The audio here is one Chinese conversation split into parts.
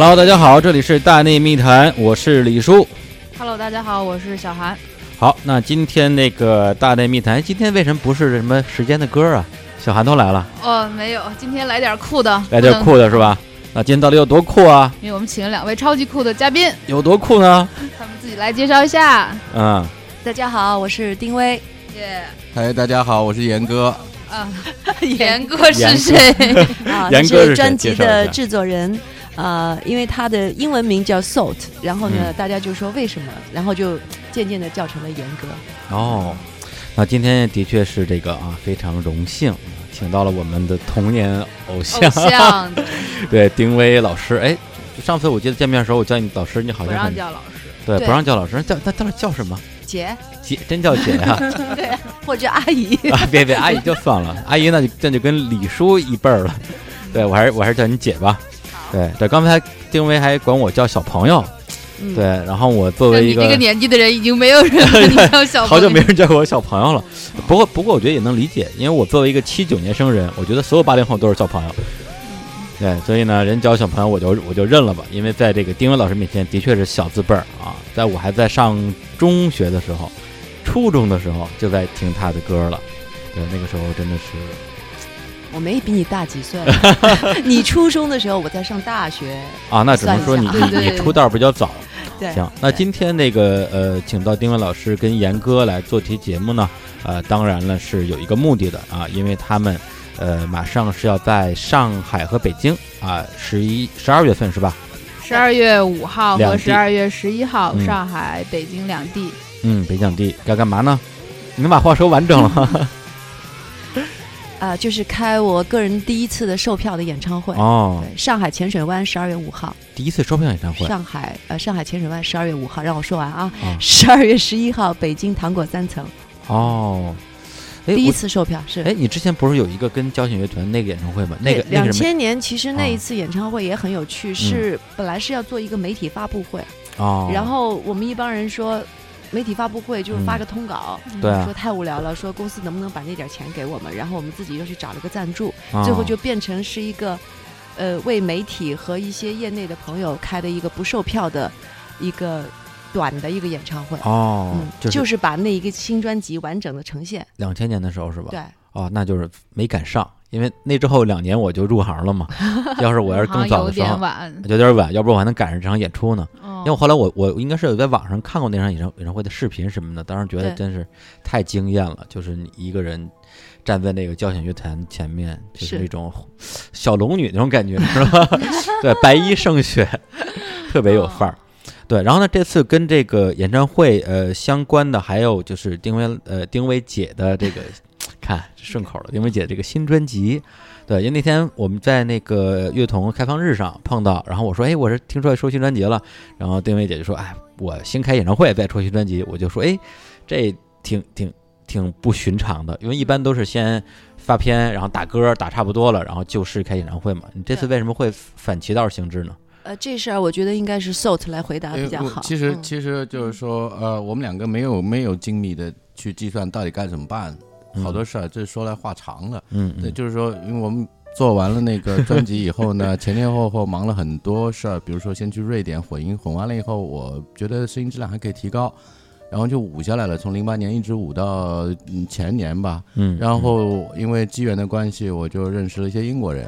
Hello，大家好，这里是大内密谈，我是李叔。Hello，大家好，我是小韩。好，那今天那个大内密谈，今天为什么不是什么时间的歌啊？小韩都来了，哦，没有，今天来点酷的，来点酷的是吧？那今天到底有多酷啊？因为我们请了两位超级酷的嘉宾，有多酷呢？他们自己来介绍一下。嗯，大家好，我是丁薇。耶，嗨，大家好，我是严哥。啊，严哥是谁？啊，严哥是专辑的制作人。呃，因为他的英文名叫 Salt，然后呢，嗯大家就说为什么，然后就渐渐的叫成了严格。哦，那今天的确是这个啊，非常荣幸，请到了我们的童年偶像，偶像对丁薇老师。哎，上次我记得见面的时候，我叫你老师，你好不让像很叫老师。对，对不让叫老师，叫那到底叫什么？姐姐，真叫姐呀、对或者阿姨，啊，别别，阿姨就算了，阿姨那就那就跟李叔一辈儿了。对我还是我还是叫你姐吧。对对，刚才丁薇还管我叫小朋友，嗯对，然后我作为一个你这个年纪的人，已经没有人叫小朋友。好久没人叫我小朋友了。不过不过，我觉得也能理解，因为我作为一个七九年生人，我觉得所有八零后都是小朋友。对，所以呢，人叫我小朋友，我就我就认了吧。因为在这个丁薇老师面前，的确是小字辈儿啊。在我还在上中学的时候，初中的时候就在听他的歌了。对，那个时候真的是我没比你大几岁。你初中的时候，我在上大学。啊，那只能说你 你出道比较早。对，行，那今天那个呃，请到丁文老师跟严哥来做题节目呢，呃，当然了是有一个目的的啊，因为他们呃马上是要在上海和北京啊，十一十二月份是吧？十二月五号和十二月十一号，嗯上海、北京两地。嗯，北两地该干嘛呢？你能把话说完整了 吗？啊、就是开我个人第一次的售票的演唱会。哦，对，上海浅水湾十二月五号，第一次售票演唱会上海呃上海浅水湾十二月五号，让我说完啊啊。十二月十一号，北京糖果三层，哦，哎，第一次售票是哎，你之前不是有一个跟交响乐团那个演唱会吗？那个两千年，其实那啊一次演唱会也很有趣，是本来是要做一个媒体发布会，哦，然后我们一帮人说。媒体发布会就是发个通稿，对啊说太无聊了，说公司能不能把那点钱给我们，然后我们自己又去找了个赞助，哦最后就变成是一个，呃，为媒体和一些业内的朋友开的一个不售票的一个短的一个演唱会。哦嗯，，就就是是把那一个新专辑完整的呈现。两千年的时候是吧？对，哦，那就是没赶上，因为那之后两年我就入行了嘛。要是我要是更早的时候，晚。有点晚，要不然我还能赶上这场演出呢。因因为我后来我我应该是有在网上看过那场演唱演唱会的视频什么的，当时觉得真是太惊艳了，就是你一个人站在那个交响乐团前面，就是是那种小龙女那种感觉，是吧？对，白衣胜雪，特别有范儿。对，然后呢，这次跟这个演唱会呃相关的还有就是丁薇呃丁薇姐的这个看顺口了，丁薇姐这个新专辑。对，因为那天我们在那个乐童开放日上碰到，然后我说，哎，我是听说出新专辑了，然后丁薇姐就说，哎，我新开演唱会再出新专辑，我就说，哎，这挺挺挺不寻常的，因为一般都是先发片，然后打歌打差不多了，然后就是开演唱会嘛。你这次为什么会反其道行之呢？呃，这事儿我觉得应该是 Salt 来回答比较好。呃其实嗯其实就是说，呃，我们两个没有没有精密的去计算到底该怎么办，好多事儿这说来话长了。嗯，对，嗯就是说，因为我们做完了那个专辑以后呢，前前后后忙了很多事儿，比如说先去瑞典混音，混完了以后，我觉得声音质量还可以提高，然后就舞下来了，从零八年一直舞到嗯前年吧。嗯，然后因为机缘的关系，我就认识了一些英国人，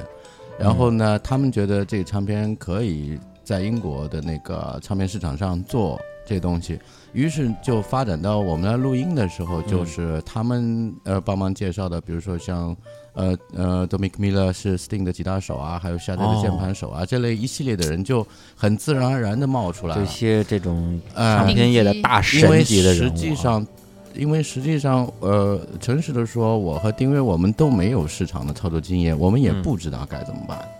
然后呢，他们觉得这个唱片可以在英国的那个唱片市场上做这东西，于是就发展到我们来录音的时候，就是他们呃帮忙介绍的，比如说像呃呃 Dominic Miller 是 Sting 的吉他手啊，还有夏德的键盘手啊，这类一系列的人就很自然而然的冒出来了。这些这种呃唱片业的大因为神级的人物啊，实际上，因为实际上，呃，诚实的说，我和丁薇我们都没有市场的操作经验，我们也嗯。不知道该怎么办。嗯、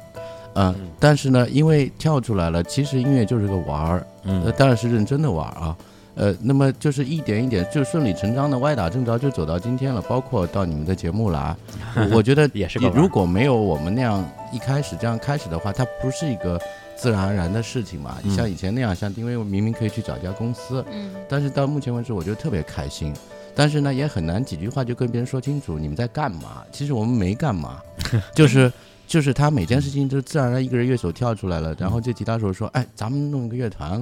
嗯但是呢，因为跳出来了，其实音乐就是个玩儿，呃，嗯当然是认真的玩儿啊。呃，那么就是一点一点，就顺理成章的歪打正着就走到今天了，包括到你们的节目来，我 我觉得也是如果没有我们那样一开始这样开始的话，它不是一个自然而然的事情嘛。嗯像以前那样，像丁薇明明可以去找一家公司，嗯，但是到目前为止，我觉得特别开心。但是呢，也很难几句话就跟别人说清楚你们在干嘛。其实我们没干嘛，就是就是他每件事情都自然而然一个人乐手跳出来了，然后这吉他手说：“哎，咱们弄一个乐团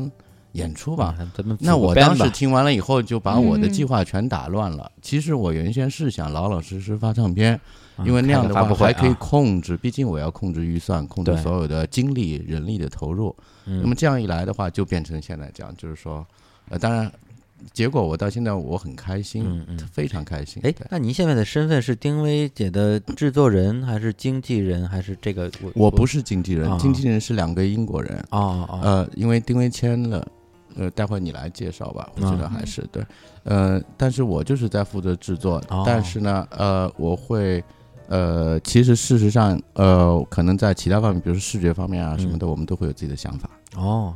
演出吧。”嗯咱们那我当时听完了以后，就把我的嗯。计划全打乱了。其实我原先是想老老实实发唱片，嗯因为那样的话还可以啊。控制，毕竟我要控制预算，控制所有的精力、人力的投入。嗯。那么这样一来的话，就变成现在这样，就是说，呃，当然，结果我到现在我很开心，嗯嗯非常开心。哎，那您现在的身份是丁薇姐的制作人，还是经纪人，还是这个？我我不是经纪人，啊经纪人是两个英国人。哦哦，呃，因为丁薇签了，呃，待会你来介绍吧，我觉得嗯还是对，呃，但是我就是在负责制作，哦但是呢，呃，我会，呃，其实事实上，呃，可能在其他方面，比如说视觉方面啊什么的，我们都会有自己的想法。哦，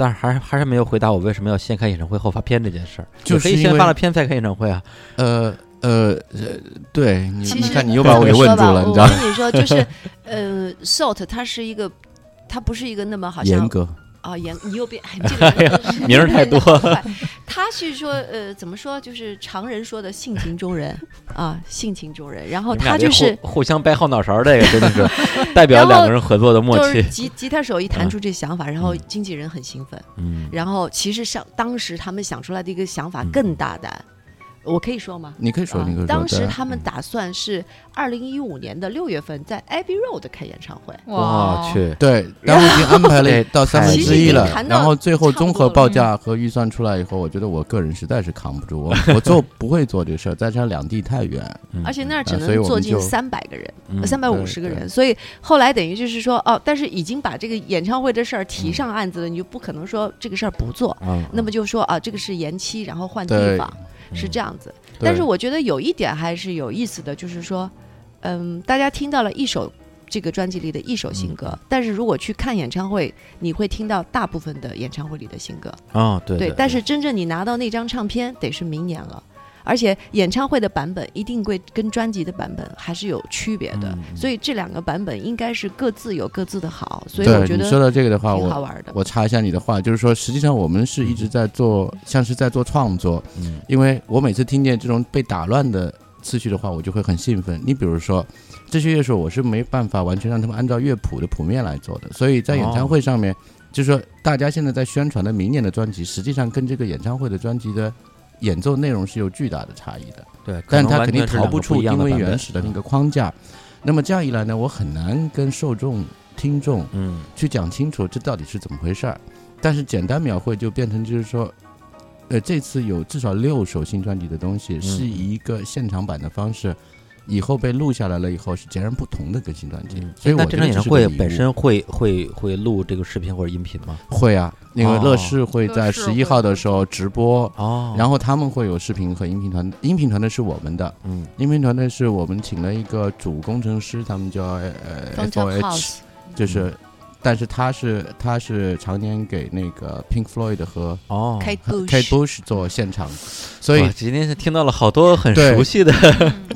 但是还是还是没有回答我为什么要先开演唱会后发片这件事儿，可以就是可以先发了片再开演唱会啊。呃呃呃，对你，你看你又把我给问住了，你知道我跟你说，就是呃，Salt 它是一个，它不是一个那么好像严格，啊严，你又变，这个人名儿太多了他是说呃，怎么说，就是常人说的性情中人啊，性情中人。然后他就是互互相掰后脑勺儿，这个真的是 代表两个人合作的默契就是。吉吉他手一弹嗯出这想法，然后嗯经纪人很兴奋。嗯，然后其实上当时他们想出来的一个想法嗯更大胆，我可以说吗？你可以说，啊你可以说。当时他们打算是二零一五年的六月份在 Abbey Road 开演唱会。我，去，对，当时已经安排了到三分之一了。然后最后综合报价和预算出来以后，我觉得我个人实在是扛不住，我 我做不会做这事儿，再加上两地太远，嗯。而且那儿只能坐进三百个人，嗯三百五十个人，所以后来等于就是说，哦，但是已经把这个演唱会的事儿提上案子了，你就不可能说这个事儿不做，嗯那么就说啊，这个是延期，然后换地方，是这样子。对但是我觉得有一点还是有意思的，就是说，嗯，大家听到了一首这个专辑里的一首新歌，嗯但是如果去看演唱会，你会听到大部分的演唱会里的新歌。哦，对对，但是真正你拿到那张唱片，得是明年了。而且演唱会的版本一定会跟专辑的版本还是有区别的，所以这两个版本应该是各自有各自的好，所以我觉得你说到这个的话，我挺好玩的。我插一下你的话，就是说，实际上我们是一直在做，像是在做创作，嗯因为我每次听见这种被打乱的次序的话，我就会很兴奋。你比如说，这些乐手我是没办法完全让他们按照乐谱的谱面来做的，所以在演唱会上面，就是说大家现在在宣传的明年的专辑，实际上跟这个演唱会的专辑的演奏内容是有巨大的差异的。对，但它能完肯定逃不出因为原始的那个框架。那么这样一来呢，我很难跟受众、听众嗯去讲清楚这到底是怎么回事儿。但是简单描绘就变成就是说，呃，这次有至少六首新专辑的东西是以一个现场版的方式，以后被录下来了以后是截然不同的更新专辑。嗯，所以我那这场演唱会本身会会会录这个视频或者音频吗？会啊，那个哦乐视会在十一号的时候直播。哦，然后他们会有视频和音频团，音频团队是我们的，嗯音频团队是我们请了一个主工程师，他们叫呃 F O H，就是，但是他是他是常年给那个 Pink Floyd 和哦，Kate Kate Bush，Bush 做现场，所以今天是听到了好多很熟悉的，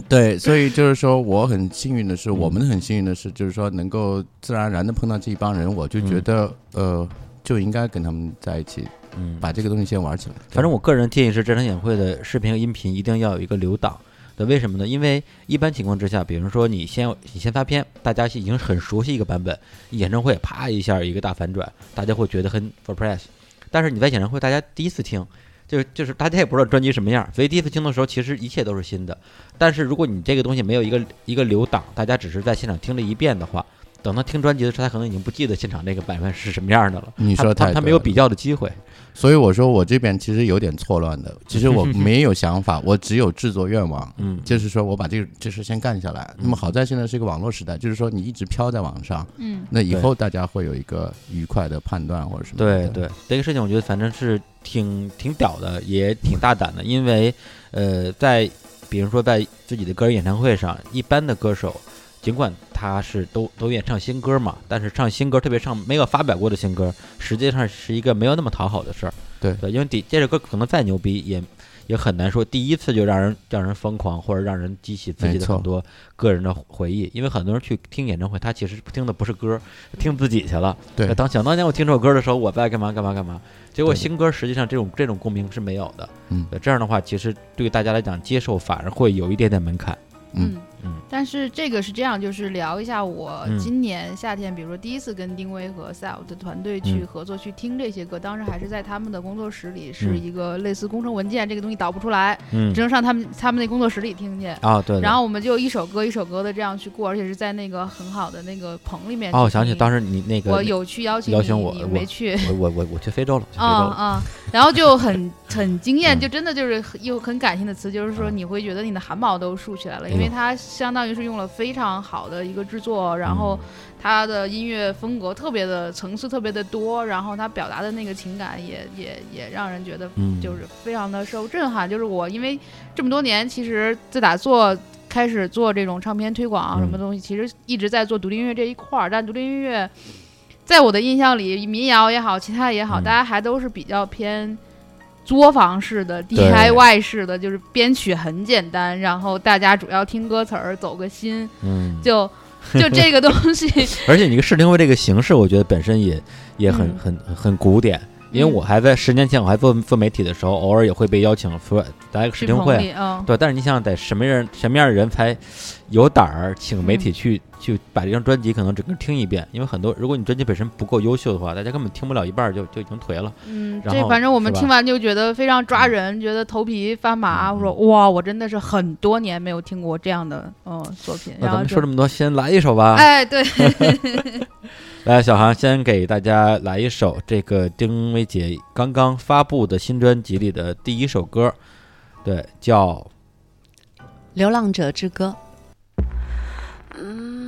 对，所以就是说我很幸运的是，嗯。我们很幸运的是，就是说能够自然而然的碰到这一帮人，我就觉嗯。得呃就应该跟他们在一起，嗯，把这个东西先玩起来。反正我个人建议是，这场演会的视频和音频一定要有一个留档。那，为什么呢？因为一般情况之下，比如说你先你先发片，大家已经很熟悉一个版本，演唱会啪一下一个大反转，大家会觉得很 surprise。但是你在演唱会，大家第一次听，就是就是大家也不知道专辑什么样，所以第一次听的时候，其实一切都是新的。但是如果你这个东西没有一个一个留档，大家只是在现场听了一遍的话，等他听专辑的时候，他可能已经不记得现场那个版本是什么样的了。你说他他没有比较的机会。所以我说我这边其实有点错乱的，其实我 没有想法，我只有制作愿望。嗯，就是说我把这个这事先干下来。那么好在现在是一个网络时代，就是说你一直飘在网上，嗯，那以后大家会有一个愉快的判断或者什么。对对，这个事情我觉得反正是挺挺屌的，也挺大胆的，因为呃，在比如说在自己的个人演唱会上，一般的歌手。尽管他是都都愿意唱新歌嘛，但是唱新歌，特别唱没有发表过的新歌，实际上是一个没有那么讨好的事儿。对对，因为第这首歌可能再牛逼，也也很难说第一次就让人让人疯狂，或者让人激起自己的很多个人的回忆。因为很多人去听演唱会，他其实听的不是歌，听自己去了。对当想当年我听这首歌的时候，我在干嘛干嘛干嘛。结果新歌实际上这种这种共鸣是没有的。嗯，这样的话，其实对大家来讲接受反而会有一点点门槛。嗯，嗯但是这个是这样，就是聊一下我嗯今年夏天，比如说第一次跟丁薇和 Sal 的团队去嗯合作去听这些歌，当时还是在他们的工作室里，是嗯一个类似工程文件，这个东西导不出来，嗯只能上他们他们那工作室里听去。啊对，对然后我们就一首歌一首歌的这样去过，而且是在那个很好的那个棚里面。哦，我想起当时时你那个我有去邀请邀请我我没去。我我我我去非洲了，去非洲了，啊啊！然后就很很惊艳，嗯。就真的就是很有很感性的词，就是说嗯。你会觉得你的汗毛都竖起来了，因为它相当于是用了非常好的一个制作，然后它的音乐风格特别的层次特别的多，然后它表达的那个情感也也也让人觉得嗯，就是非常的受震撼。就是我因为这么多年，其实自打做开始做这种唱片推广啊嗯。什么东西，其实一直在做独立音乐这一块儿，但独立音乐在我的印象里，民谣也好，其他也好，嗯。大家还都是比较偏。作坊式的、DIY 式的，就是编曲很简单，然后大家主要听歌词儿，走个心，嗯，就就这个东西，而且你个试听会这个形式，我觉得本身也也很嗯。很很很古典。因为我还在十年前，我还做做媒体的时候，偶尔也会被邀请说来个试听会，对。但是你想想，得什么人什么样的人才有胆儿请媒体去、去把这张专辑可能整个听一遍？因为很多，如果你专辑本身不够优秀的话，大家根本听不了一半儿就就已经颓了。嗯，然后这反正我们听完就觉得非常抓人，觉得头皮发麻。嗯我说哇，我真的是很多年没有听过这样的嗯作品。那咱然后就们说这么多，先来一首吧。哎，对，来，小航先给大家来一首这个丁薇姐刚刚发布的新专辑里的第一首歌，对，叫《流浪者之歌》。嗯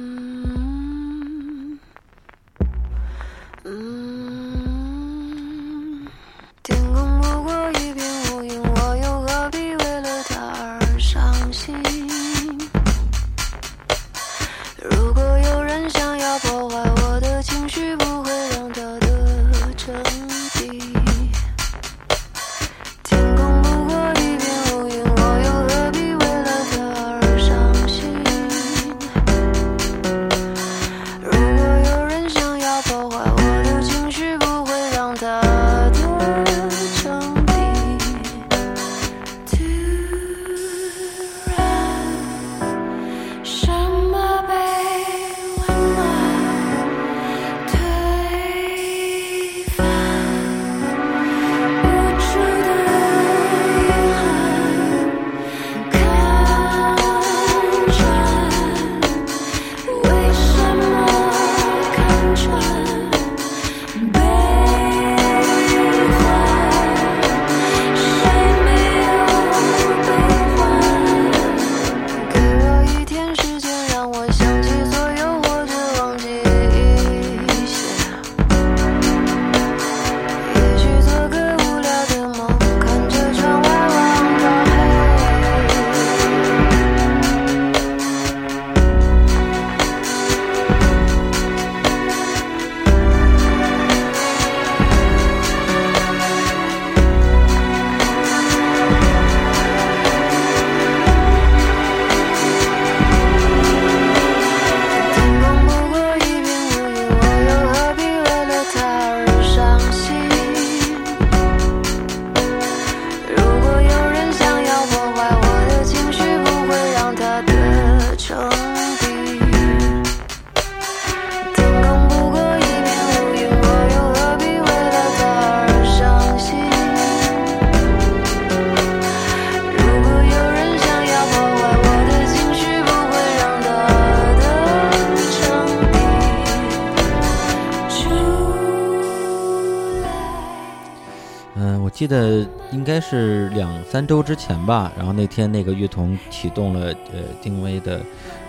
记得应该是两三周之前吧，然后那天那个乐童启动了呃丁薇的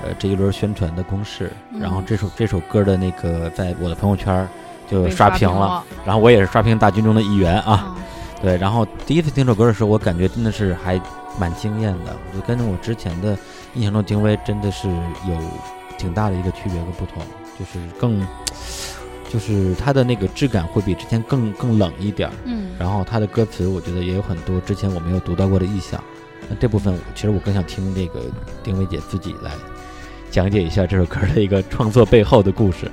呃这一轮宣传的攻势，然后嗯这首这首歌的那个在我的朋友圈就刷屏了，然后我也是刷屏大军中的一员啊，啊。对，然后第一次听这首歌的时候，我感觉真的是还蛮惊艳的，我觉得跟我之前的印象中丁薇真的是有挺大的一个区别和不同，就是更就是它的那个质感会比之前更更冷一点儿。嗯，然后他的歌词，我觉得也有很多之前我没有读到过的意象。那这部分，其实我更想听这个丁薇姐自己来讲解一下这首歌的一个创作背后的故事。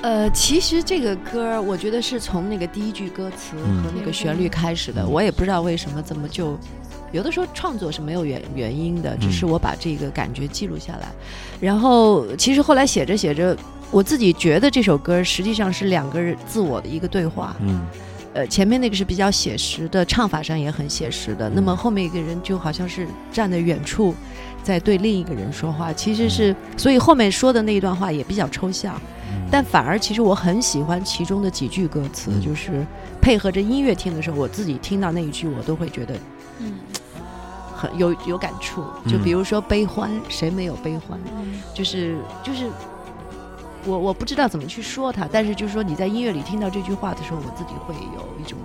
呃，其实这个歌，我觉得是从那个第一句歌词嗯和那个旋律开始的。嗯我也不知道为什么怎么就有的时候创作是没有原原因的，只是嗯我把这个感觉记录下来。然后其实后来写着写着，我自己觉得这首歌实际上是两个人自我的一个对话。嗯呃，前面那个是比较写实的，唱法上也很写实的。那么后面一个人就好像是站在远处，在对另一个人说话，其实是，所以后面说的那一段话也比较抽象。但反而其实我很喜欢其中的几句歌词，嗯就是配合着音乐听的时候，我自己听到那一句，我都会觉得嗯很有有感触。就比如说悲欢，谁没有悲欢？就是就是。我我不知道怎么去说它，但是就是说你在音乐里听到这句话的时候，我自己会有一种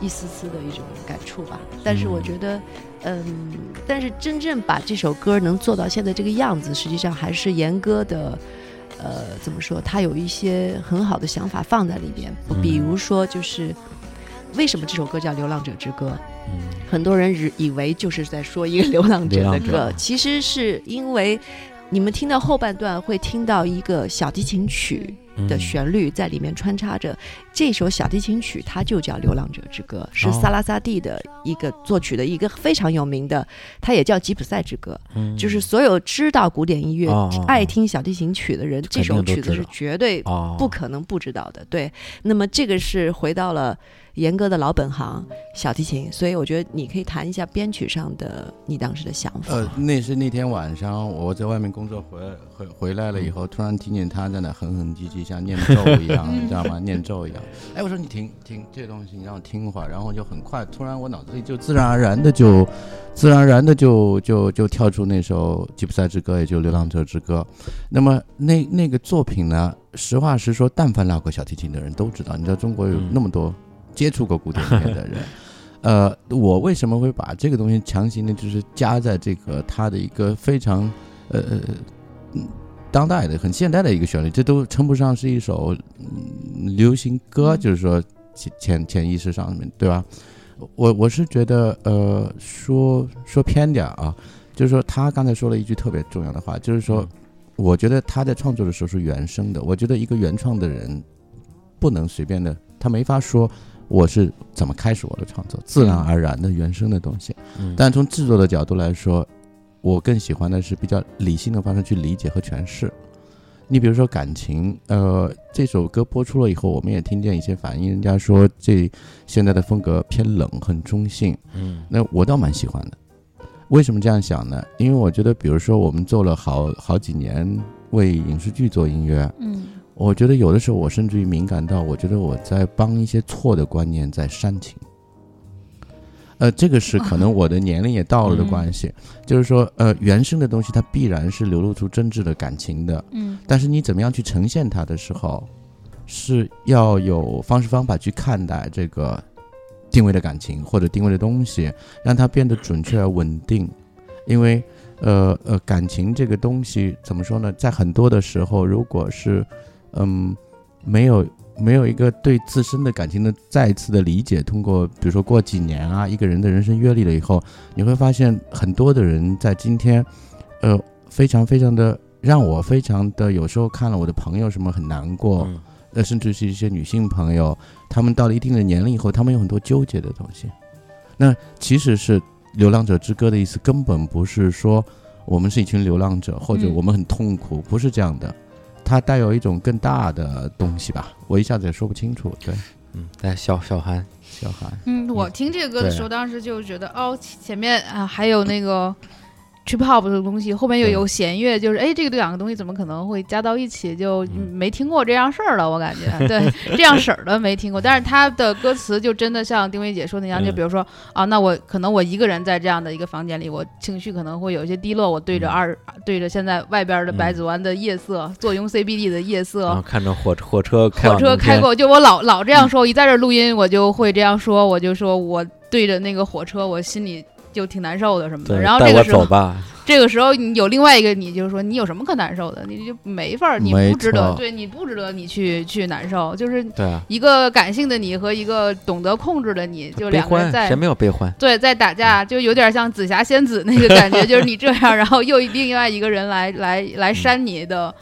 一丝丝的一种感触吧。但是我觉得，嗯，但是真正把这首歌能做到现在这个样子，实际上还是严歌的，呃，怎么说？他有一些很好的想法放在里边，嗯比如说就是为什么这首歌叫《流浪者之歌》？嗯很多人以以为就是在说一个 流浪者的歌，其实是因为你们听到后半段会听到一个小提琴曲的嗯旋律在里面穿插着。这首小提琴曲它就叫《流浪者之歌》，是哦萨拉萨蒂的一个作曲的一个非常有名的，它也叫吉普赛之歌。嗯就是所有知道古典音乐、爱听小提琴曲的人，这首曲子是绝对哦不可能不知道的。对，那么这个是回到了严哥的老本行小提琴，所以我觉得你可以谈一下编曲上的你当时的想法。呃，那是那天晚上我在外面工作回回回来了以后，突然听见他在那哼哼唧唧，像念咒一样，你知道吗？念咒一样。哎，我说你停停这东西，你让我听会儿，然后就很快，突然我脑子里就自然而然的就，自然而然的就就就跳出那首《吉普赛之歌》，也就《流浪者之歌》。那么那那个作品呢，实话实说，但凡拉过小提琴的人都知道，你知道中国有嗯那么多接触过古典音乐的人。呃，我为什么会把这个东西强行的，就是加在这个它的一个非常呃当代的、很现代的一个旋律，这都称不上是一首、嗯、流行歌，嗯就是说潜潜潜意识上面对吧？我我是觉得呃说说偏点儿啊，就是说他刚才说了一句特别重要的话，就是说嗯我觉得他在创作的时候是原声的，我觉得一个原创的人不能随便的，他没法说。我是怎么开始我的创作？自然而然的原生的东西。嗯但从制作的角度来说，我更喜欢的是比较理性的方式去理解和诠释。你比如说感情，呃，这首歌播出了以后，我们也听见一些反应，人家说这现在的风格偏冷，很中性。嗯那我倒蛮喜欢的。为什么这样想呢？因为我觉得，比如说我们做了好好几年为影视剧做音乐，嗯我觉得有的时候我甚至于敏感到，我觉得我在帮一些错的观念在煽情。呃，这个是可能 我的年龄也到了的关系，就是说，呃，原生的东西它必然是流露出真挚的感情的，嗯但是你怎么样去呈现它的时候，是要有方式方法去看待这个定位的感情或者定位的东西，让它变得准确而稳定。因为，呃呃，感情这个东西怎么说呢？在很多的时候，如果是嗯没有没有一个对自身的感情的再一次的理解，通过比如说过几年啊，一个人的人生阅历了以后，你会发现很多的人在今天，呃，非常非常的让我非常的有时候看了我的朋友什么很难过，嗯呃，甚至是一些女性朋友，她们到了一定的年龄以后，她们有很多纠结的东西。那其实是《流浪者之歌》的意思，根本不是说我们是一群流浪者，或者嗯我们很痛苦，不是这样的。它带有一种更大的东西吧，我一下子也说不清楚。对，嗯，来小小韩，小韩，嗯，我听这个歌的时候，当时就觉得哦，前面啊还有那个 trip hop 的东西，后面又有弦乐，就是哎，这个两个东西怎么可能会加到一起？就嗯。没听过这样事儿了，我感觉 对这样式儿的没听过。但是他的歌词就真的像丁薇姐说那样，就嗯比如说啊，那我可能我一个人在这样的一个房间里，我情绪可能会有一些低落，我对着嗯。二对着现在外边的白子湾的夜色，坐拥 CBD 的夜色，看着火火车开火车开过，就我老老这样说，我一在这儿录音，我就会这样说，我就说我对着那个火车，我心里就挺难受的什么的。然后这个时候，这个时候你有另外一个你，就是说你有什么可难受的？你就没法儿，你不值得，对你不值得你去去难受，就是一个感性的你和一个懂得控制的你，就两个人在谁没有悲欢？对，在打架，就有点像紫霞仙子那个感觉，就是你这样，然后又另外一个人来来来扇你的，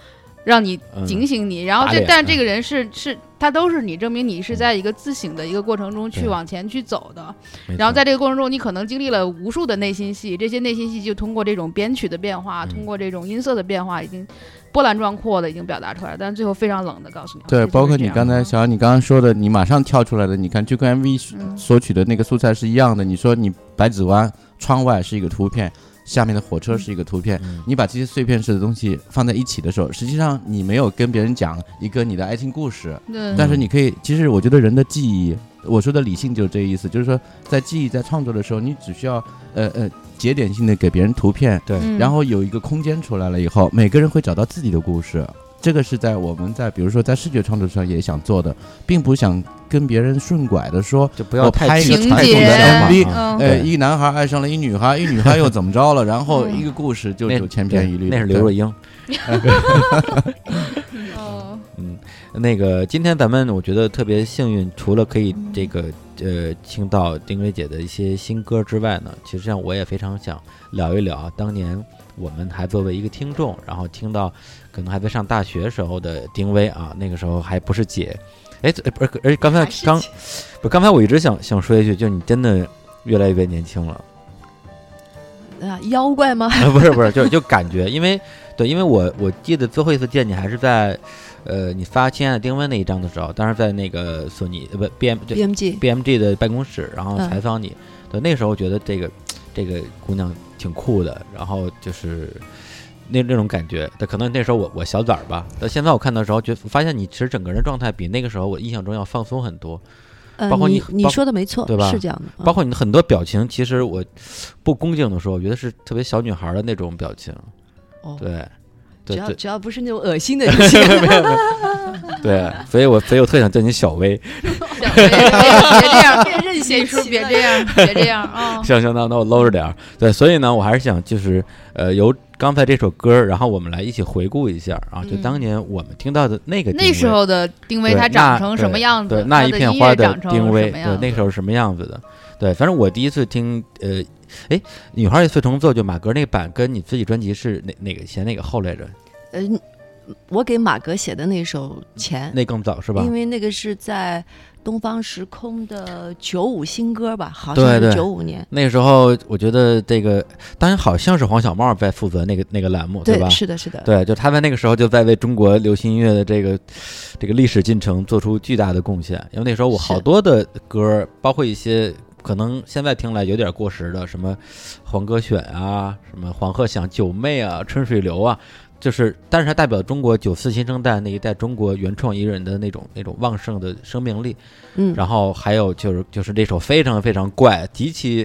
让你嗯。警醒你，然后这但这个人是是他都是你证明你是在一个自省的一个过程中去往前去走的，然后在这个过程中，你可能经历了无数的内心戏，这些内心戏就通过这种编曲的变化，嗯。通过这种音色的变化，已经波澜壮阔的已经表达出来，但是最后非常冷的告诉你，对，包括你刚才小杨，你刚刚说的，你马上跳出来的，你看就跟 MV 嗯。索取的那个素材是一样的。你说你白子湾窗外是一个图片，下面的火车是一个图片，嗯。你把这些碎片式的东西放在一起的时候，实际上你没有跟别人讲一个你的爱情故事，对。但是你可以，其实我觉得人的记忆，我说的理性就是这个意思，就是说在记忆在创作的时候，你只需要呃呃节点性的给别人图片，对。嗯。然后有一个空间出来了以后，每个人会找到自己的故事。这个是在我们在比如说在视觉创作上也想做的，并不想跟别人顺拐的说，就不要拍一个传统的 MV，嗯。呃，一男孩爱上了一女孩，一女孩又怎么着了，然后嗯。一个故事就就千篇一律。那是刘若英。哦。嗯，那个今天咱们我觉得特别幸运，除了可以这个呃听到丁薇姐的一些新歌之外呢，其实上我也非常想聊一聊当年我们还作为一个听众，然后听到可能还在上大学时候的丁薇啊，那个时候还不是姐，哎，这不是，而且刚才刚不是刚才我一直想想说一句，就你真的越来越年轻了。啊，妖怪吗？啊，不是不是，就就感觉，因为对，因为我我记得最后一次见你还是在，呃，你发《亲爱的丁薇》那一张的时候，当时在那个索尼呃不 B M 对 BMG BMG 的办公室，然后嗯采访你，对，那时候觉得这个这个姑娘挺酷的，然后就是那那种感觉，但可能那时候我我小崽儿吧，但现在我看到的时候，觉发现你其实整个人状态比那个时候我印象中要放松很多，呃，包括你你你说的没错，对吧是这样的，嗯包括你的很多表情，其实我不恭敬的说，我觉得是特别小女孩的那种表情，哦，对。只要只要不是那种恶心的表情，对，所以我所以我特想叫你小薇。小别这样，别任谢叔性起来别这样，别这样啊！行行，那那我搂着点儿。对，所以呢，我还是想就是呃，由刚才这首歌，然后我们来一起回顾一下啊，就嗯当年我们听到的那个那时候的丁薇对她长成什么样子？对那一片花的乐长成定位，对那时候是什么样子的？对，反正我第一次听呃，哎，女孩也碎重奏就马格那个版，跟你自己专辑是哪哪个前哪个后来着？呃，我给马格写的那首《前》，那更早是吧？因为那个是在东方时空的九五新歌吧，好像是九五年，那个时候我觉得这个，当然好像是黄小茂在负责那个那个栏目，对吧？是的，是的，对，就他在那个时候就在为中国流行音乐的这个这个历史进程做出巨大的贡献。因为那时候我好多的歌，包括一些可能现在听来有点过时的，什么黄歌选啊，什么黄鹤响、九妹啊、春水流啊，就是，但是它代表中国九四新生代那一代中国原创艺人的那种那种旺盛的生命力。嗯，然后还有就是就是那首非常非常怪、极其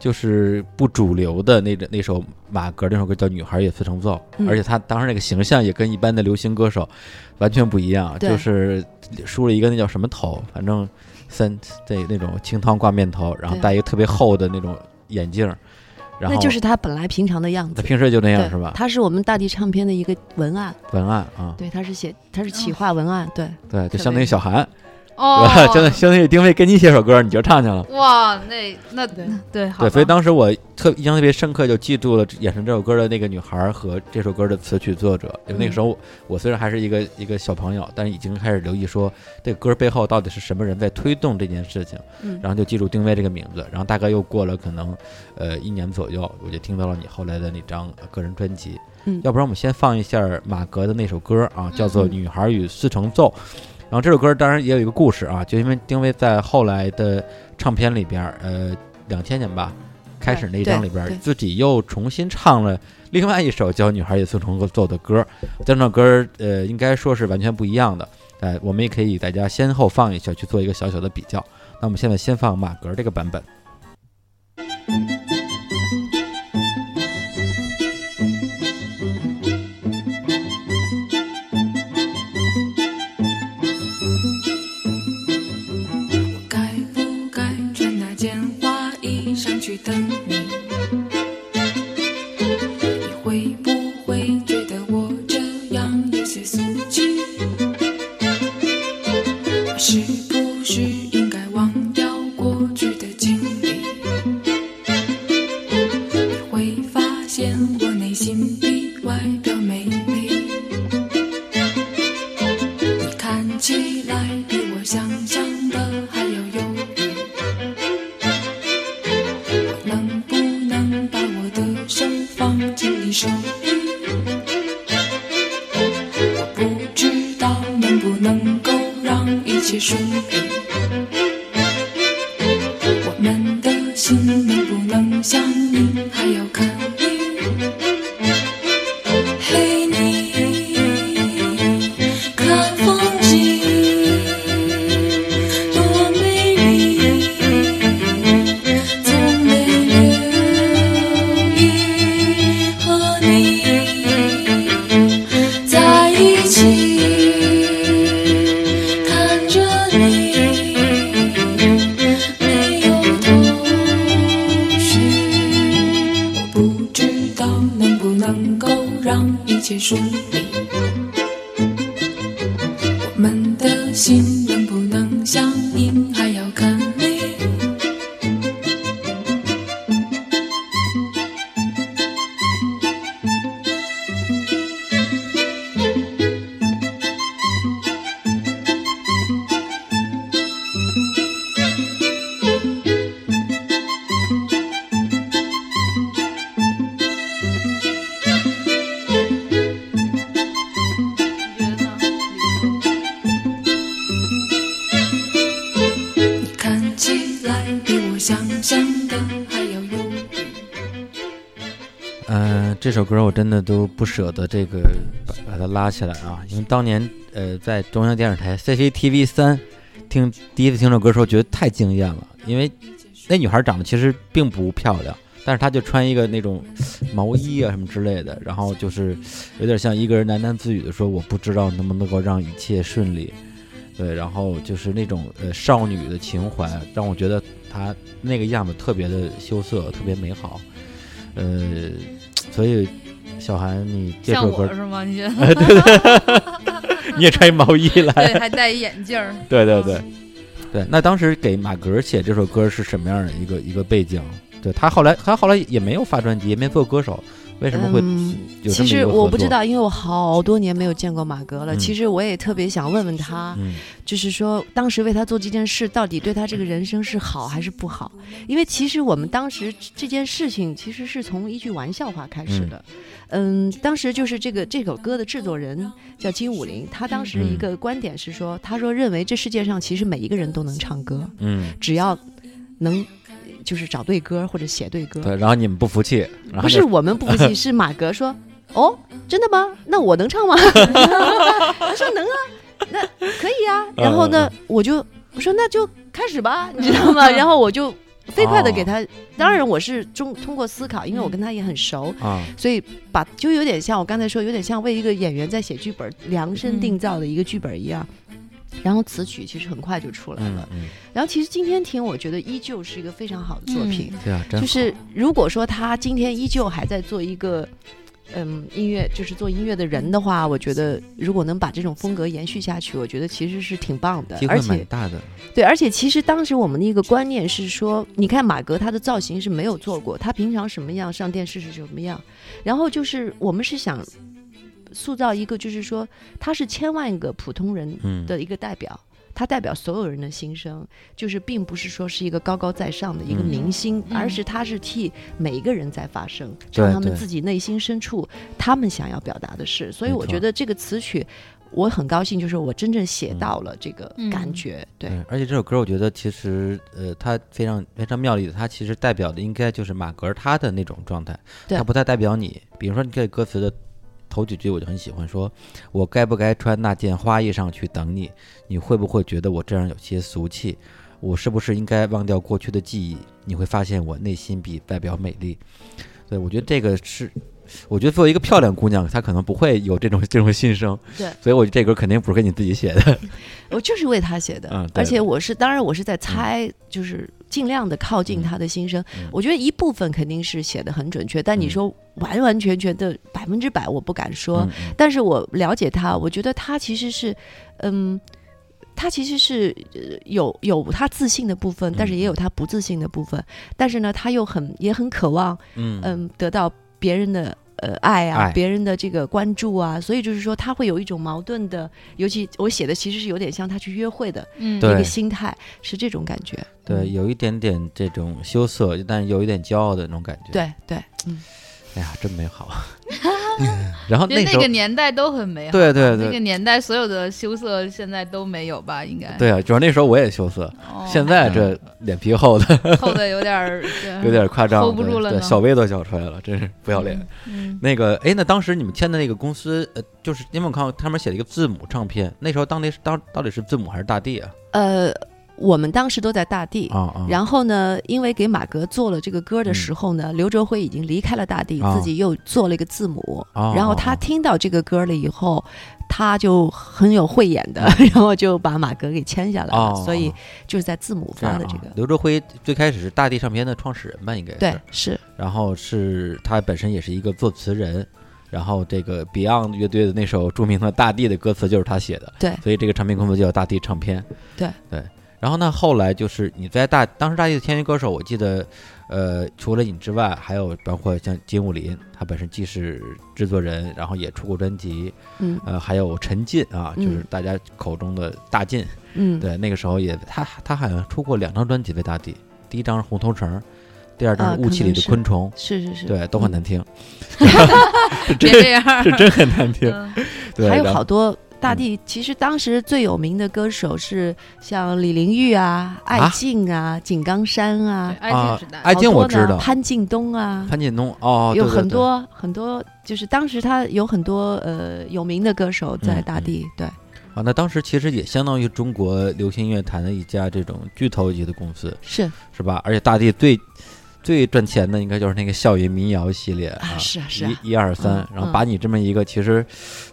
就是不主流的那个那首马格那首歌叫《女孩也碎成奏》，嗯而且他当时那个形象也跟一般的流行歌手完全不一样，就是梳了一个那叫什么头，反正三对那种清汤挂面头，然后戴一个特别厚的那种眼镜儿，然后那就是他本来平常的样子。他平时就那样是吧？他是我们大地唱片的一个文案，文案啊，对，他是写他是企划文案，对，对，就相当于小韩，哦 真的？相当相当于丁薇给你写首歌，你就唱去了。哇，那那对对好，对，所以当时我特印象特别深刻，就记住了演唱这首歌的那个女孩和这首歌的词曲作者。因为那个时候我虽然还是一个一个小朋友，但是已经开始留意说这个歌背后到底是什么人在推动这件事情，嗯，然后就记住丁薇这个名字。然后大概又过了可能呃一年左右，我就听到了你后来的那张呃个人专辑。嗯要不然我们先放一下马格的那首歌啊，叫做《嗯女孩与四重奏》。然后这首歌当然也有一个故事啊，就因为丁薇在后来的唱片里边儿，呃，两千年吧，开始那一张里边，自己又重新唱了另外一首叫《女孩也曾重奏》的歌。这首歌儿呃，应该说是完全不一样的。哎、我们也可以大家先后放一下，去做一个小小的比较。那我们现在先放马格这个版本。结束。舍得这个把把它拉起来啊，因为当年呃在中央电视台 CCTV 三听第一次听这首歌的时候，觉得太惊艳了，因为那女孩长得其实并不漂亮，但是她就穿一个那种毛衣啊什么之类的，然后就是有点像一个人喃喃自语的说：“我不知道能不能够让一切顺利。”对，然后就是那种呃少女的情怀，让我觉得她那个样子特别的羞涩，特别美好。呃，所以小韩，你这首歌我是吗？你 觉得？你也穿一毛衣来，对，还戴一眼镜儿。对对对对。那当时给马格写这首歌是什么样的一个一个背景？对他后来他后来也没有发专辑，也没做歌手，为什么会其实？我不知道，因为我好多年没有见过马哥了。嗯其实我也特别想问问他，嗯就是说当时为他做这件事，到底对他这个人生是好还是不好？因为其实我们当时这件事情其实是从一句玩笑话开始的。嗯当时就是这个这首歌的制作人叫金武林，他当时一个观点是说，他说认为这世界上其实每一个人都能唱歌，嗯，只要能就是找对歌或者写对歌。对。然后你们不服气，然后不是我们不服气，是马格说：“哦，真的吗？那我能唱吗？” 他说：“能啊，那可以啊。”然后呢，我就我说：“那就开始吧，你知道吗？” 然后我就飞快的给他，当然我是中通过思考，因为我跟他也很熟，啊，所以把就有点像我刚才说，有点像为一个演员在写剧本量身定造的一个剧本一样。然后词曲其实很快就出来了。嗯嗯，然后其实今天听，我觉得依旧是一个非常好的作品。对啊，就是如果说他今天依旧还在做一个。嗯，音乐就是做音乐的人的话，我觉得如果能把这种风格延续下去，我觉得其实是挺棒的而且蛮大的。对，而且其实当时我们的一个观念是说，你看马格他的造型是没有做过，他平常什么样上电视是什么样，然后就是我们是想塑造一个，就是说他是千万个普通人嗯，的一个代表。他代表所有人的心声，就是并不是说是一个高高在上的一个嗯明星，嗯而是他是替每一个人在发声，对唱他们自己内心深处他们想要表达的事。所以我觉得这个词曲，我很高兴，就是我真正写到了这个感嗯觉。对，对，而且这首歌我觉得其实呃，它非常非常妙丽的，它其实代表的应该就是马格他的那种状态，对它不太代表你。比如说你这歌词的头几句我就很喜欢，说我该不该穿那件花衣裳去等你？你会不会觉得我这样有些俗气？我是不是应该忘掉过去的记忆？你会发现我内心比外表美丽。对，我觉得这个是，我觉得作为一个漂亮姑娘，她可能不会有这种 这种心声。对所以我觉得这歌肯定不是给你自己写的。我就是为他写的，嗯而且我是当然我是在猜，就是尽量的靠近他的心声。嗯我觉得一部分肯定是写的很准确，但你嗯说完完全全的百分之百，我不敢说。但是我了解他，我觉得他其实是，嗯，他其实是呃有有他自信的部分，但是也有他不自信的部分。但是呢，他又很也很渴望，嗯嗯，得到别人的。呃，爱啊，爱别人的这个关注啊，所以就是说他会有一种矛盾的，尤其我写的其实是有点像他去约会的嗯，对一个心态，是这种感觉。对，嗯有一点点这种羞涩，但有一点骄傲的那种感觉。，对对，嗯，哎呀，真美好。然后那时候那个年代都很美好。对对对那个年代所有的羞涩现在都没有吧？应该。对啊，主要那时候我也羞涩，哦，现在这脸皮厚的 厚的有点儿 有点夸张，hold 不住了呢小薇都笑出来了，真是不要脸。嗯，那个，哎，那当时你们签的那个公司，呃，就是因为我看他们写了一个字母唱片，那时候当地是当到底是字母还是大地啊？呃，我们当时都在大地。然后呢，因为给马格做了这个歌的时候呢，刘哲辉已经离开了大地，啊。自己又做了一个字母。哦然后他哦听到这个歌了以后，他就很有慧眼的，然后就把马格给签下来了。哦所以就是在字母发的这个。刘哲辉最开始是大地唱片的创始人吧，应该是。对，是。然后是他本身也是一个作词人，然后这个 Beyond 乐队的那首著名的《大地》的歌词就是他写的，对。所以这个唱片公司就叫大地唱片。对。对，然后呢，后来就是你在大当时大地的签约歌手，我记得，呃，除了你之外，还有包括像金武林，他本身既是制作人，然后也出过专辑，嗯。呃，还有陈进啊，嗯。就是大家口中的大进，嗯，对，那个时候也他他好像出过两张专辑为大地，第一张是红头绳，第二张雾气里的昆虫。是是是，对，都很嗯难听，别这样，是真很难听。嗯。对，还有好多大地，其实当时最有名的歌手是像李玲玉啊、艾静啊、井冈山啊啊情时代，爱静我知道。潘劲东啊，潘劲东哦，有对对对。很多很多，就是当时他有很多呃有名的歌手在大地，对，啊，那当时其实也相当于中国流行音乐坛的一家这种巨头级的公司，是。是吧？而且大地最最赚钱的应该就是那个校园民谣系列啊，是啊是啊，一一二三嗯，然后把你这么一个其实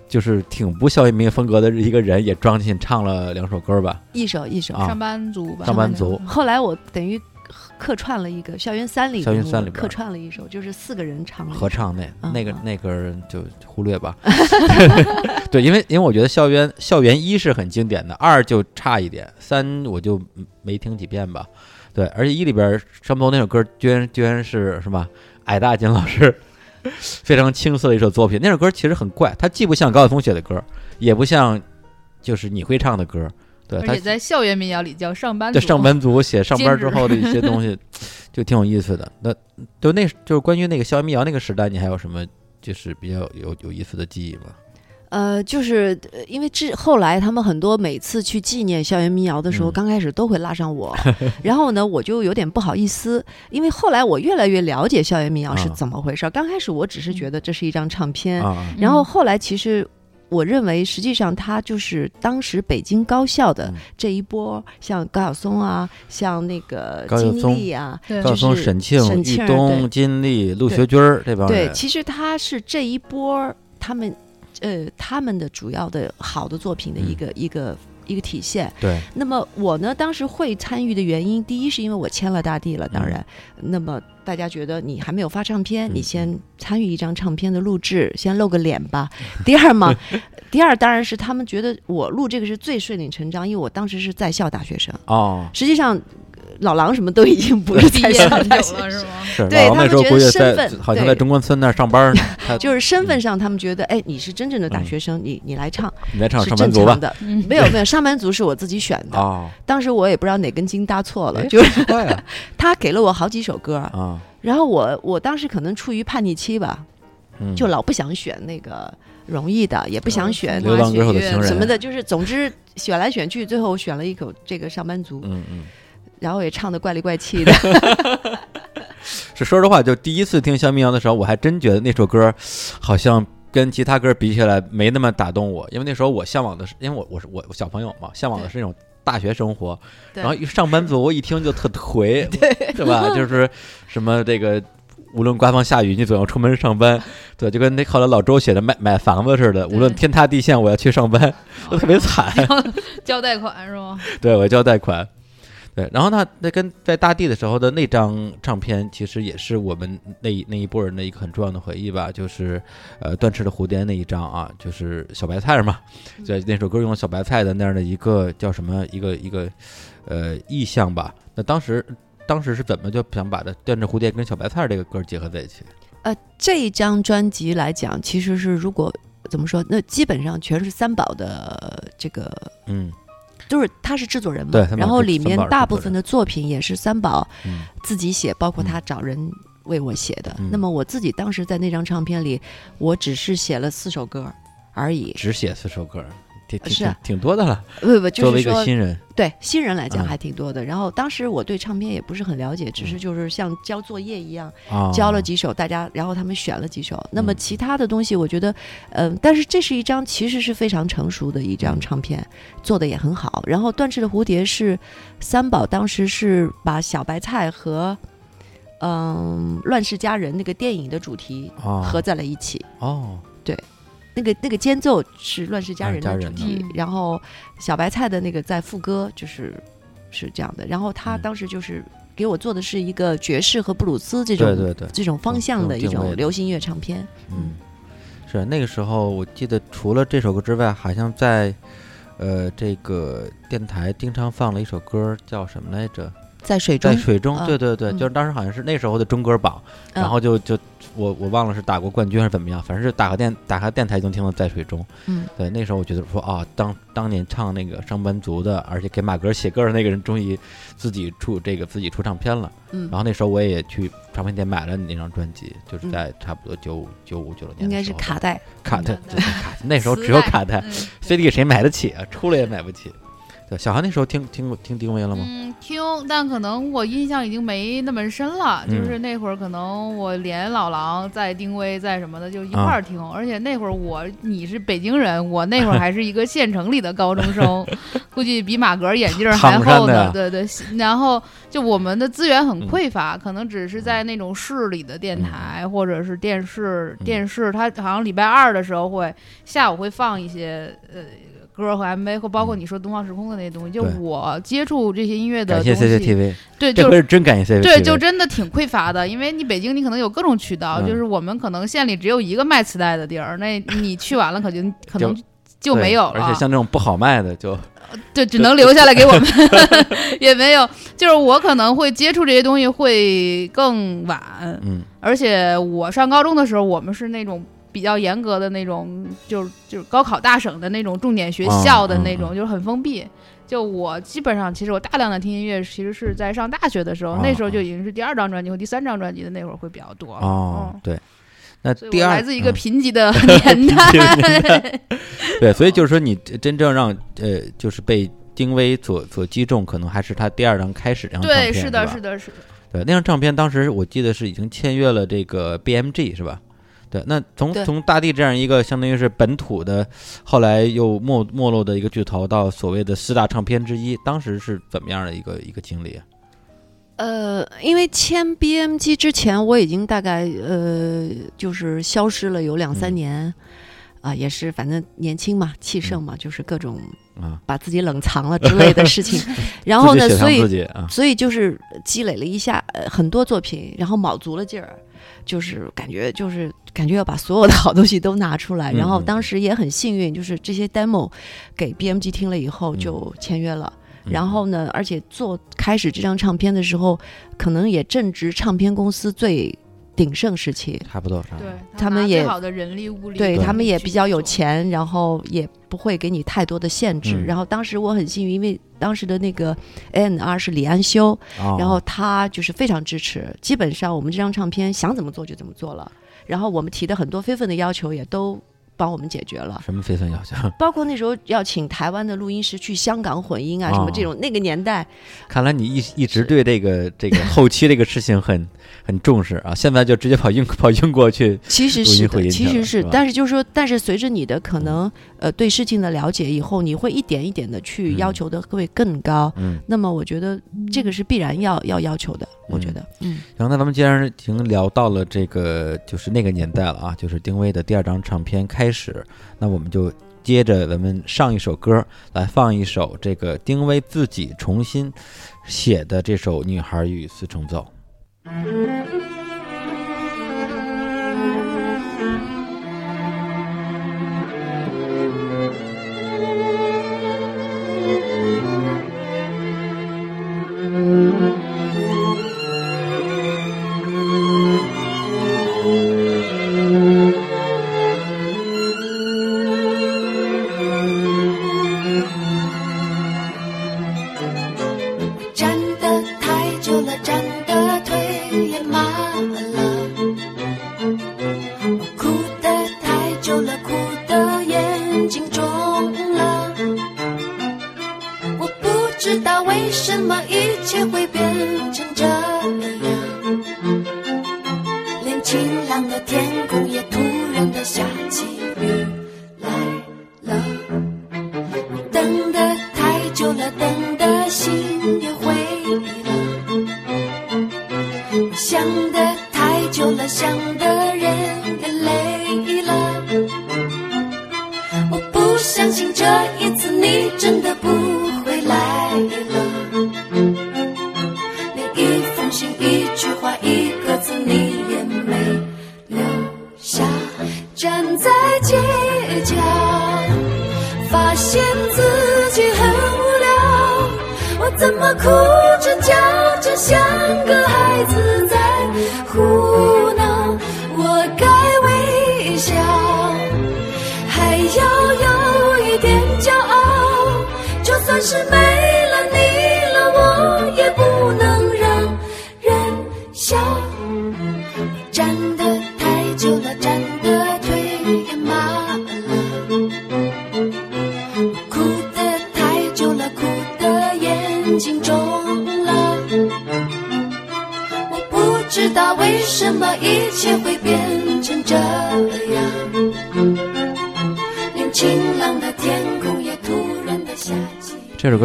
就是挺不校园风格的一个人也装进唱了两首歌吧？一首一首。啊上班族吧，上班族后来我等于客串了一个《校园三》里校园三里客串了一首，就是四个人唱的合唱那那个那个人就忽略吧。对，因为因为我觉得校园校园一是很经典的，二就差一点，三我就没听几遍吧。对，而且一里边山坡那首歌居然居然是什么矮大金老师 非常青涩的一首作品。那首歌其实很怪，它既不像高晓松写的歌，也不像就是你会唱的歌。对，它而且在校园民谣里叫上班族，这上班族写上班之后的一些东西，就挺有意思的。那就那就是关于那个校园民谣那个时代，你还有什么就是比较有有意思的记忆吗？呃，就是呃因为这后来他们很多每次去纪念校园民谣的时候，嗯。刚开始都会拉上我，然后呢，我就有点不好意思，因为后来我越来越了解校园民谣是啊。怎么回事儿。刚开始我只是觉得这是一张唱片，啊，然后后来其实。我认为，实际上它就是当时北京高校的嗯。这一波，像高晓松啊，像那个金高晓松啊，对。高晓松、就是沈庆、沈庆东、金立、陆学军儿这帮对，其实他是这一波他们呃他们的主要的好的作品的一嗯个、一个一个体现。对，那么我呢，当时会参与的原因，第一是因为我签了大地了，当然，那么大家觉得你还没有发唱片，嗯你先参与一张唱片的录制，先露个脸吧。第二嘛，第二当然是他们觉得我录这个是最顺理成章，因为我当时是在校大学生，哦，实际上。老狼什么都已经不是大学生，了是吗？对老王那时候他们觉得身份好像在中关村那儿上班呢，就是身份上他们觉得，哎，你是真正的大嗯学生，你你来唱你来唱是上班族吧正常？的。嗯，没有没有，上班族是我自己选的。哦，当时我也不知道哪根筋搭错了，哎就是 他给了我好几首歌，啊，然后我我当时可能处于叛逆期吧，嗯就老不想选那个容易的，也不想选流浪歌手的什么的，就是总之选来选去，最后选了一口这个上班族，嗯嗯。然后也唱的怪里怪气的。是说实话，就第一次听《校园民谣》的时候，我还真觉得那首歌好像跟其他歌比起来没那么打动我，因为那时候我向往的是，因为我我是我我小朋友嘛，向往的是那种大学生活，然后一上班族，我一听就特颓，对吧？就是什么这个。无论刮风下雨，你总要出门上班，对，就跟那后来老周写的买买房子似的，无论天塌地陷，我要去上班，我特别惨。交贷款是吗？对，我交贷款。对，然后呢，那跟在大地的时候的那张唱片，其实也是我们那一那一波人的一个很重要的回忆吧，就是呃断翅的蝴蝶那一张啊，就是小白菜嘛，对，那首歌用了小白菜的那样的一个叫什么一个一个呃意象吧。那当时当时是怎么就想把这断翅蝴蝶跟小白菜这个歌结合在一起？呃，这一张专辑来讲，其实是如果怎么说，那基本上全是三宝的这个嗯就是他是制作人嘛，对然后里面大部分的作品也是三宝嗯。自己写，包括他找人为我写的。嗯。那么我自己当时在那张唱片里，我只是写了四首歌而已。只写四首歌，挺挺是啊挺挺多的了。不不，作为一个就是说新人，对新人来讲嗯还挺多的。然后当时我对唱片也不是很了解，只嗯是就是像交作业一样，啊，交了几首，大家然后他们选了几首。那么嗯其他的东西，我觉得，嗯、但是这是一张其实是非常成熟的一张嗯唱片，做的也很好。然后《断翅的蝴蝶》是三宝当时是把小白菜和嗯、乱世佳人》那个电影的主题啊合在了一起。哦，那个那个间奏是《乱世佳人》的主题，嗯然后小白菜的那个在副歌就是是这样的。然后他嗯当时就是给我做的是一个爵士和布鲁斯这种对对对，这种方向的一种流行乐唱片。嗯，是那个时候，我记得除了这首歌之外，好像在呃这个电台经常放了一首歌，叫什么来着？在水中在，水中，啊对对对，嗯就是当时好像是那时候的中歌榜，嗯然后就就我我忘了是打过冠军还是怎么样，反正是打开电打开电台就能听到在水中。嗯，对，那时候我觉得说啊，当当年唱那个上班族的，而且给马哥写歌的那个人，终于自己出这个自己出唱片了。嗯然，后那时候我也去唱片店买了你那张专辑，就是嗯在差不多九九五九六年，应该是卡带。卡带，卡，那时候只有卡带嗯，CD 谁买得起啊？出了也买不起。对，小韩那时候听听过听丁薇了吗？嗯，听，但可能我印象已经没那么深了。嗯就是那会儿，可能我连老狼在丁薇在什么的就一块儿听，而且那会儿我你是北京人，我那会儿还是一个县城里的高中生，估计比马格眼镜儿还厚呢。对对，然后就我们的资源很嗯匮乏，可能只是在那种市里的电台、或者是电视，嗯电视它好像礼拜二的时候会下午会放一些呃。歌和 MV 或包括你说东方时空的那些东西，就我接触这些音乐的东西，CCTV，对，就是这回是真感谢 CCTV。对，就真的挺匮乏的，因为你北京你可能有各种渠道，嗯就是我们可能县里只有一个卖磁带的地儿，那你去完了可就 可能就就没有了，而且像这种不好卖的就就只能留下来给我们，也没有。就是我可能会接触这些东西会更晚，嗯。而且我上高中的时候，我们是那种比较严格的那种，就是就是高考大省的那种重点学校的那种，嗯嗯就是很封闭。就我基本上，其实我大量的听音乐，其实是在上大学的时候，哦那时候就已经是第二张专辑和第三张专辑的那会儿会比较多。嗯，哦对。那第二来自一个嗯 贫瘠的年代。对，所以就是说你真正让呃就是被丁薇所所击中，可能还是他第二张开始这张唱对，是的，是的，是的。对，那张唱片当时我记得是已经签约了这个 BMG 是吧？对，那从从大地这样一个相当于是本土的，后来又没没落的一个巨头，到所谓的四大唱片之一，当时是怎么样的一个一个经历啊？呃，因为签 BMG 之前，我已经大概呃，就是消失了有两三嗯。年，啊、也是反正年轻嘛，气盛嘛，就是各种啊，把自己冷藏了之类的事情。然后呢，所以啊，所以就是积累了一下、呃、很多作品，然后卯足了劲儿，就是感觉就是感觉要把所有的好东西都拿出来。嗯然后嗯当时也很幸运，就是这些 demo 给 BMG 听了以后嗯就签约了。嗯然后呢，而且做开始这张唱片的时候，可能也正值唱片公司最鼎盛时期。差不多，对，他们也最好的人力物力，对对他们也比较有。钱，然后也不会给你太多的限制。嗯然后当时我很幸运，因为当时的那个 A&R 是李安修，哦然后他就是非常支持，基本上我们这张唱片想怎么做就怎么做了。然后我们提的很多非分的要求也都帮我们解决了，什么非分要求？包括那时候要请台湾的录音师去香港混音啊，哦什么这种。那个年代，看来你一一直对这个这个后期这个事情很很重视啊，现在就直接跑英跑英国去，其实是的，其实是是，但是就是说，但是随着你的可能呃对事情的了解以后，你会一点一点的去嗯要求的会更高。嗯。那么我觉得这个是必然要要要求的，我觉得，嗯然后那咱们既然已经聊到了这个就是那个年代了啊，就是丁薇的第二张唱片开始，那我们就接着咱们上一首歌来放一首这个丁薇自己重新写的这首《女孩与四重奏》。站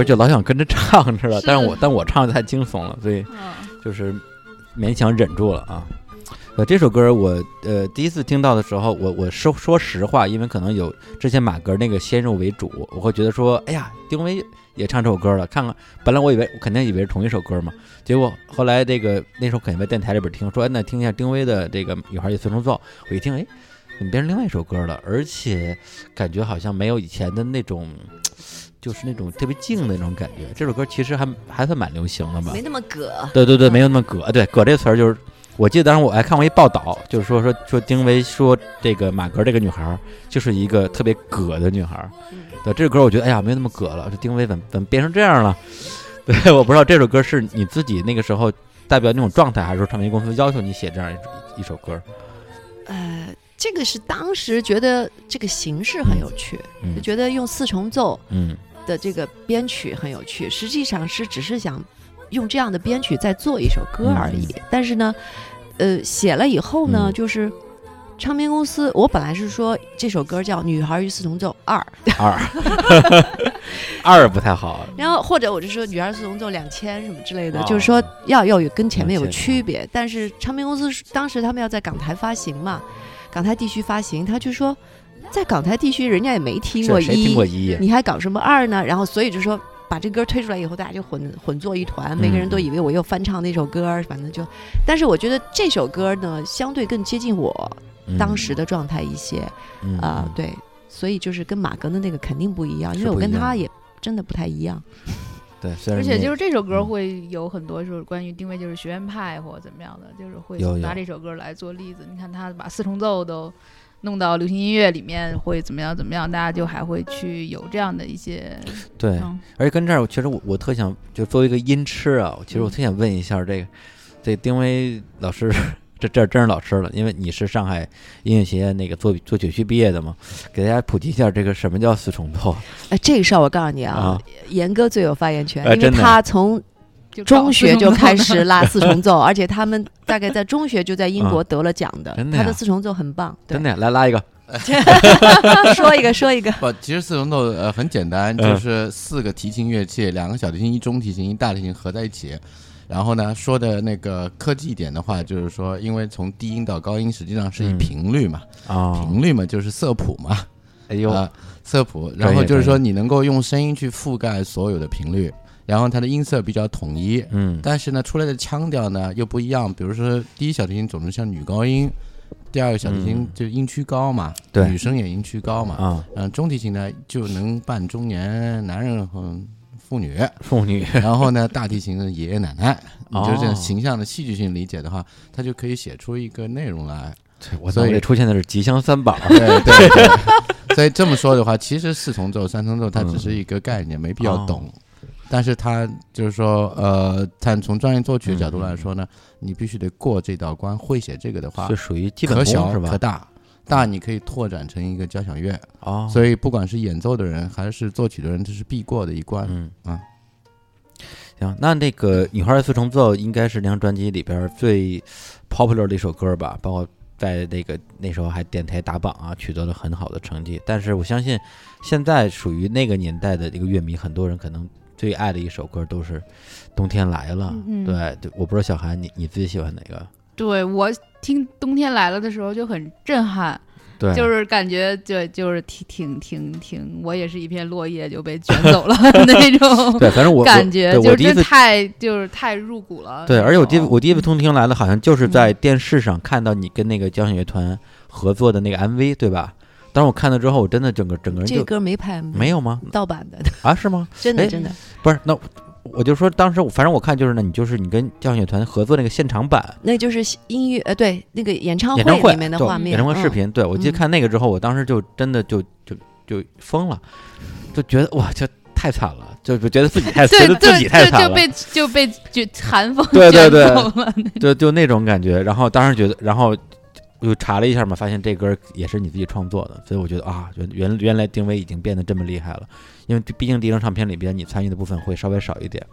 歌就老想跟着唱似的，但是我但我唱的太惊悚了，所以嗯就是勉强忍住了啊。呃，这首歌我呃第一次听到的时候，我我说说实话，因为可能有之前马格那个先入为主，我会觉得说，哎呀，丁薇也唱这首歌了，看看，本来我以为我肯定以为是同一首歌嘛，结果后来这个那时候肯定在电台里边听，说哎那听一下丁薇的这个《女孩与四重奏》，我一听，哎，怎么变成另外一首歌了？而且感觉好像没有以前的那种。就是那种特别静的那种感觉，这首歌其实还还算蛮流行的吧？没那么葛。对对对，没有那么葛。对，葛这词儿就是，我记得当时我还看过一报道，就是说说说丁薇说这个马格这个女孩儿就是一个特别葛的女孩对，这首歌我觉得哎呀没有那么葛了，这丁薇怎么怎么变成这样了？对，我不知道这首歌是你自己那个时候代表那种状态，还是说唱片公司要求你写这样一一首歌？呃，这个是当时觉得这个形式很有趣，嗯就觉得用四重奏嗯的这个编曲很有趣，实际上是只是想用这样的编曲再做一首歌而已。但是呢，呃，写了以后呢，嗯就是唱片公司，我本来是说这首歌叫《女孩与四重奏二》，二二不太好，然后或者我就说《女孩四重奏两千》什么之类的，哦就是说要要有跟前面有2000区别。但是唱片公司当时他们要在港台发行嘛，港台地区发行，他就说在港台地区人家也没听过一谁听过一，你还搞什么二呢？然后所以就说。把这歌推出来以后，大家就混混作一团，每个人都以为我又翻唱那首歌，反正就。但是我觉得这首歌呢，相对更接近我嗯当时的状态一些嗯啊、嗯对，所以就是跟马格的那个肯定不一样，因为我跟他也真的不太一样。对，虽然而且就是这首歌嗯会有很多就是关于定位就是学院派或者怎么样的，就是会拿这首歌来做例子。你看他把四重奏都弄到流行音乐里面，会怎么样怎么样，大家就还会去有这样的一些对，嗯而且跟这儿，其实我我特想就作为一个音痴啊，其实我特想问一下这个，这丁薇老师，这这真是老师了，因为你是上海音乐学院那个作作曲系毕业的嘛，给大家普及一下这个什么叫四重奏哎，这个事儿我告诉你啊啊，严哥最有发言权，因为他从中学就开始拉四重奏，而且他们大概在中学就在英国得了奖的，他的四重奏很棒。真，的呀来拉一个，说一个说一个，不，其实四重奏呃很简单，嗯。就是四个提琴乐器，两个小提琴、一中提琴、一大提琴合在一起。然后呢，说的那个科技一点的话，就是说，因为从低音到高音实际上是以嗯。频率嘛，啊，频率嘛就是色谱嘛，哎呦，啊，色谱。然后就是说，你能够用声音去覆盖所有的频率，然后它的音色比较统一。嗯但是呢，出来的腔调呢又不一样。比如说，第一小提琴总是像女高音，第二个小提琴嗯就音区高嘛，对女生也音区高嘛。啊，嗯，中提琴呢就能伴中年男人和妇女，妇女然后呢，大提琴的爷爷奶奶，你就这形象的戏剧性理解的话，它就可以写出一个内容来。对我所以出现的是吉祥三宝，对对 对，所以这么说的话，其实四重奏、三重奏它只是一个概念，没必要懂。哦但是他就是说，呃，但从专业作曲的角度来说嗯呢，你必须得过这道关，会写这个的话就，属于基本可功是吧？小可大。大你可以拓展成一个交响乐，哦，所以不管是演奏的人还是作曲的人，这是必过的一关。嗯啊，行，那那个《女孩的四重奏》应该是那张专辑里边儿最 popular 的一首歌吧，包括在那个那时候还电台打榜啊，取得了很好的成绩。但是我相信，现在属于那个年代的这个乐迷，很多人可能最爱的一首歌都是《冬天来了》嗯对，对我不知道小韩你你自己喜欢哪个？对我听《冬天来了》的时候就很震撼，对，就是感觉就就是挺挺挺挺，我也是一片落叶就被卷走了 那种对，反正我感觉，就是真太就是太入骨了。对，而且我第一我第一次通听来了，好像就是嗯在电视上看到你跟那个交响乐团合作的那个 MV，对吧？当时我看了之后，我真的整个整个人这就歌没拍，没有吗？盗版的，啊，是吗？哎真的真的。不是，那我就说当时我反正我看就是呢，你就是你跟交响乐团合作那个现场版那就是音乐呃，对那个演唱演唱会里面的就画面，演唱会视嗯。频，对我记得嗯看那个之后，我当时就真的就就就疯了，就觉得哇，这太惨了，就就觉得自己太 觉对得自己对太惨了，就就被就被就寒风对对卷对走了 就就那种感觉。然后当时觉得，然后又查了一下嘛，发现这歌也是你自己创作的，所以我觉得啊，原原原来定位已经变得这么厉害了。因为毕竟第一张唱片里边你参与的部分会稍微少一点，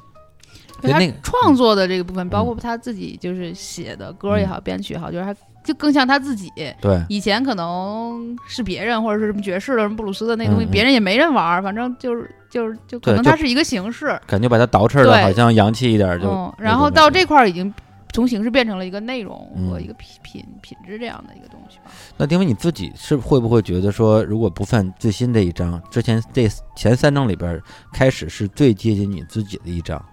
所以他那个创作的这个部分，包嗯括他自己就是写的歌也好，编曲也好，就是他就更像他自己。对。以前可能是别人或者是什么爵士的、什么布鲁斯的那东西，别人也没人玩儿，反正就是就是就可能它是一个形式。感觉把它捯饬的好像洋气一点，就嗯，然后到这块儿已经从形式变成了一个内容和嗯一个品品品质这样的一个东西吧。那丁伟你自己是会不会觉得说，如果不算最新这一张，之前这前三张里边开始是最接近你自己的一张？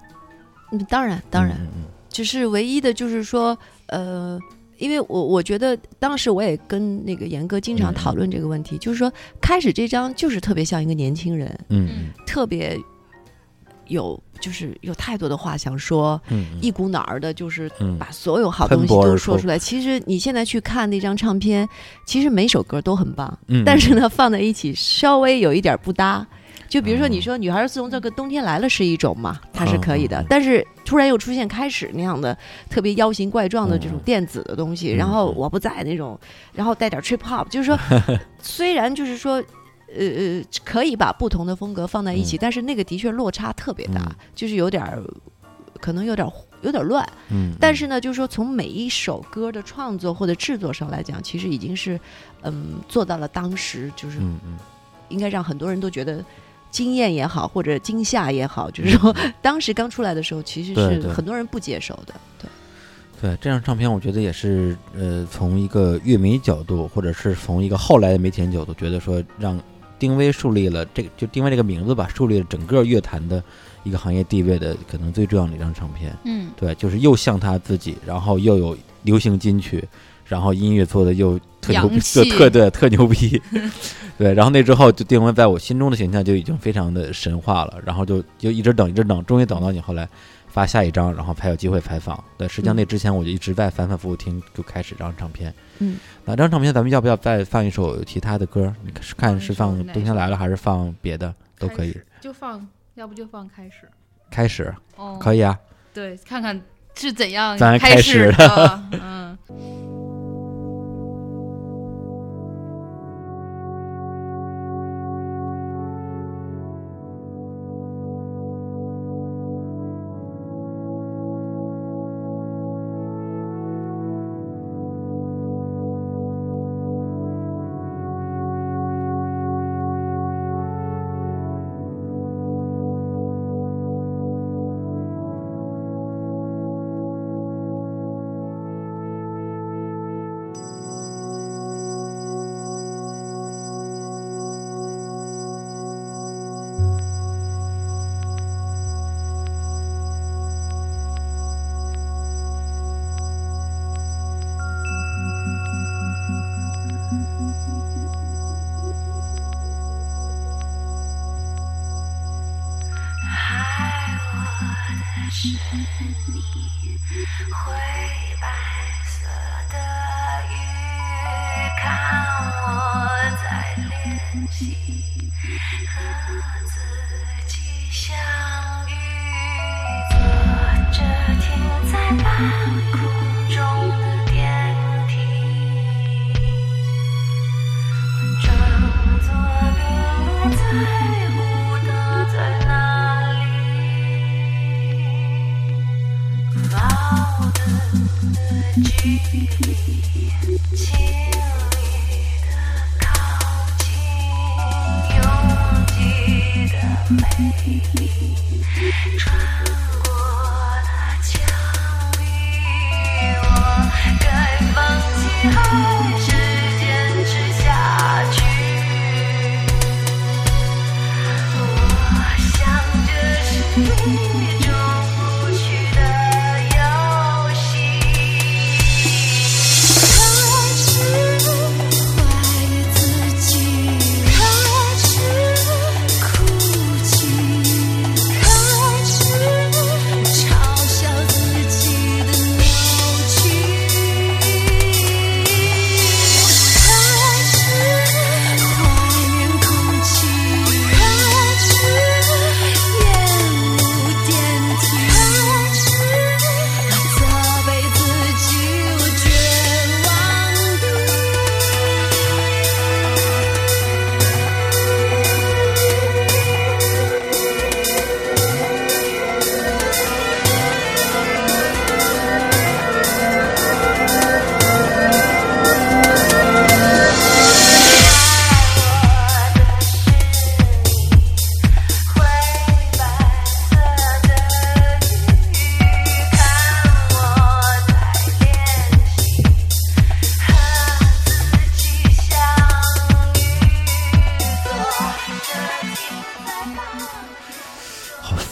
嗯，当然当然，嗯嗯只是唯一的就是说，呃，因为我我觉得当时我也跟那个严哥经常嗯讨论这个问题，就是说开始这张就是特别像一个年轻人，嗯。嗯。特别有就是有太多的话想说，一股脑儿的，就是嗯。把所有好东西都说出。来。其实你现在去看那张唱片，其实每首歌都很棒，嗯，但是呢放在一起稍微有一点不搭。就比如说，哦你说《女孩儿自从这个冬天来了》是一种嘛，它是可以的，但是突然又出现开始那样的特别妖形怪状的这种嗯。电子的东西，嗯然后嗯。我不在那种，然后带点 trip hop，就是说，虽然就是说。呃呃，可以把不同的风格放在一起，嗯。但是那个的确落差特别大，嗯。就是有点儿，可能有点儿有点儿乱。嗯，但是呢，就是说从每一首歌的创作或者制作上来讲，其实已经是，嗯，做到了当时就是嗯嗯。应该让很多人都觉得惊艳也好，或者惊吓也好，就是说 当时刚出来的时候，其实是很多人不接受的。对，对这张唱片，我觉得也是呃，从一个乐迷角度，或者是从一个后来的媒体人角度，觉得说让丁薇树立了这个就丁薇这个名字吧，树立了整个乐坛的一个行业地位的可能最重要的一张唱片。嗯，对，就是又像他自己，然后又有流行金曲，然后音乐做的又特牛逼，洋气特特对特牛逼，对，然后那之后就丁威在我心中的形象就已经非常的神话了，然后就就一直等一直等，终于等到你后来发下一张，然后才有机会采访。对，实际上那之前我就一直在反反复复听，就开始这张唱片。嗯，那这张唱片咱们要不要再放一首其他的歌？你看是放《冬天来了》还是放别的都可以就放，要不就放开始。开始哦，可以啊，对，看看是怎样咱开始的。嗯。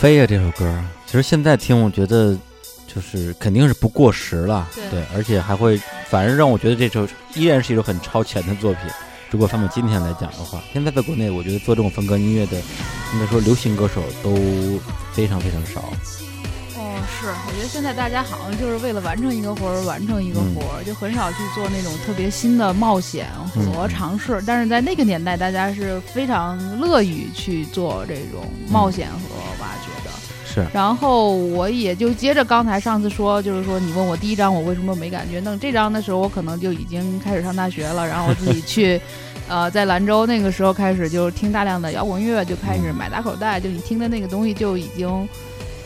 飞呀、这首歌。其实现在听，我觉得就是肯定是不过时了，对而且还会，反而让我觉得这首依然是一首很超前的作品。如果放到今天来讲的话，现在在国内，我觉得做这种风格音乐的，应该说流行歌手都非常非常少。哦，是，我觉得现在大家好像就是为了完成一个活儿完成一个嗯活儿，就很少去做那种特别新的冒险嗯和尝试。但是在那个年代，大家是非常乐于去做这种冒险和。是，然后我也就接着刚才上次说，就是说你问我第一章我为什么没感觉，弄这章的时候我可能就已经开始上大学了，然后我自己去，呃，在兰州那个时候开始就听大量的摇滚乐，就开始买打口袋，就你听的那个东西就已经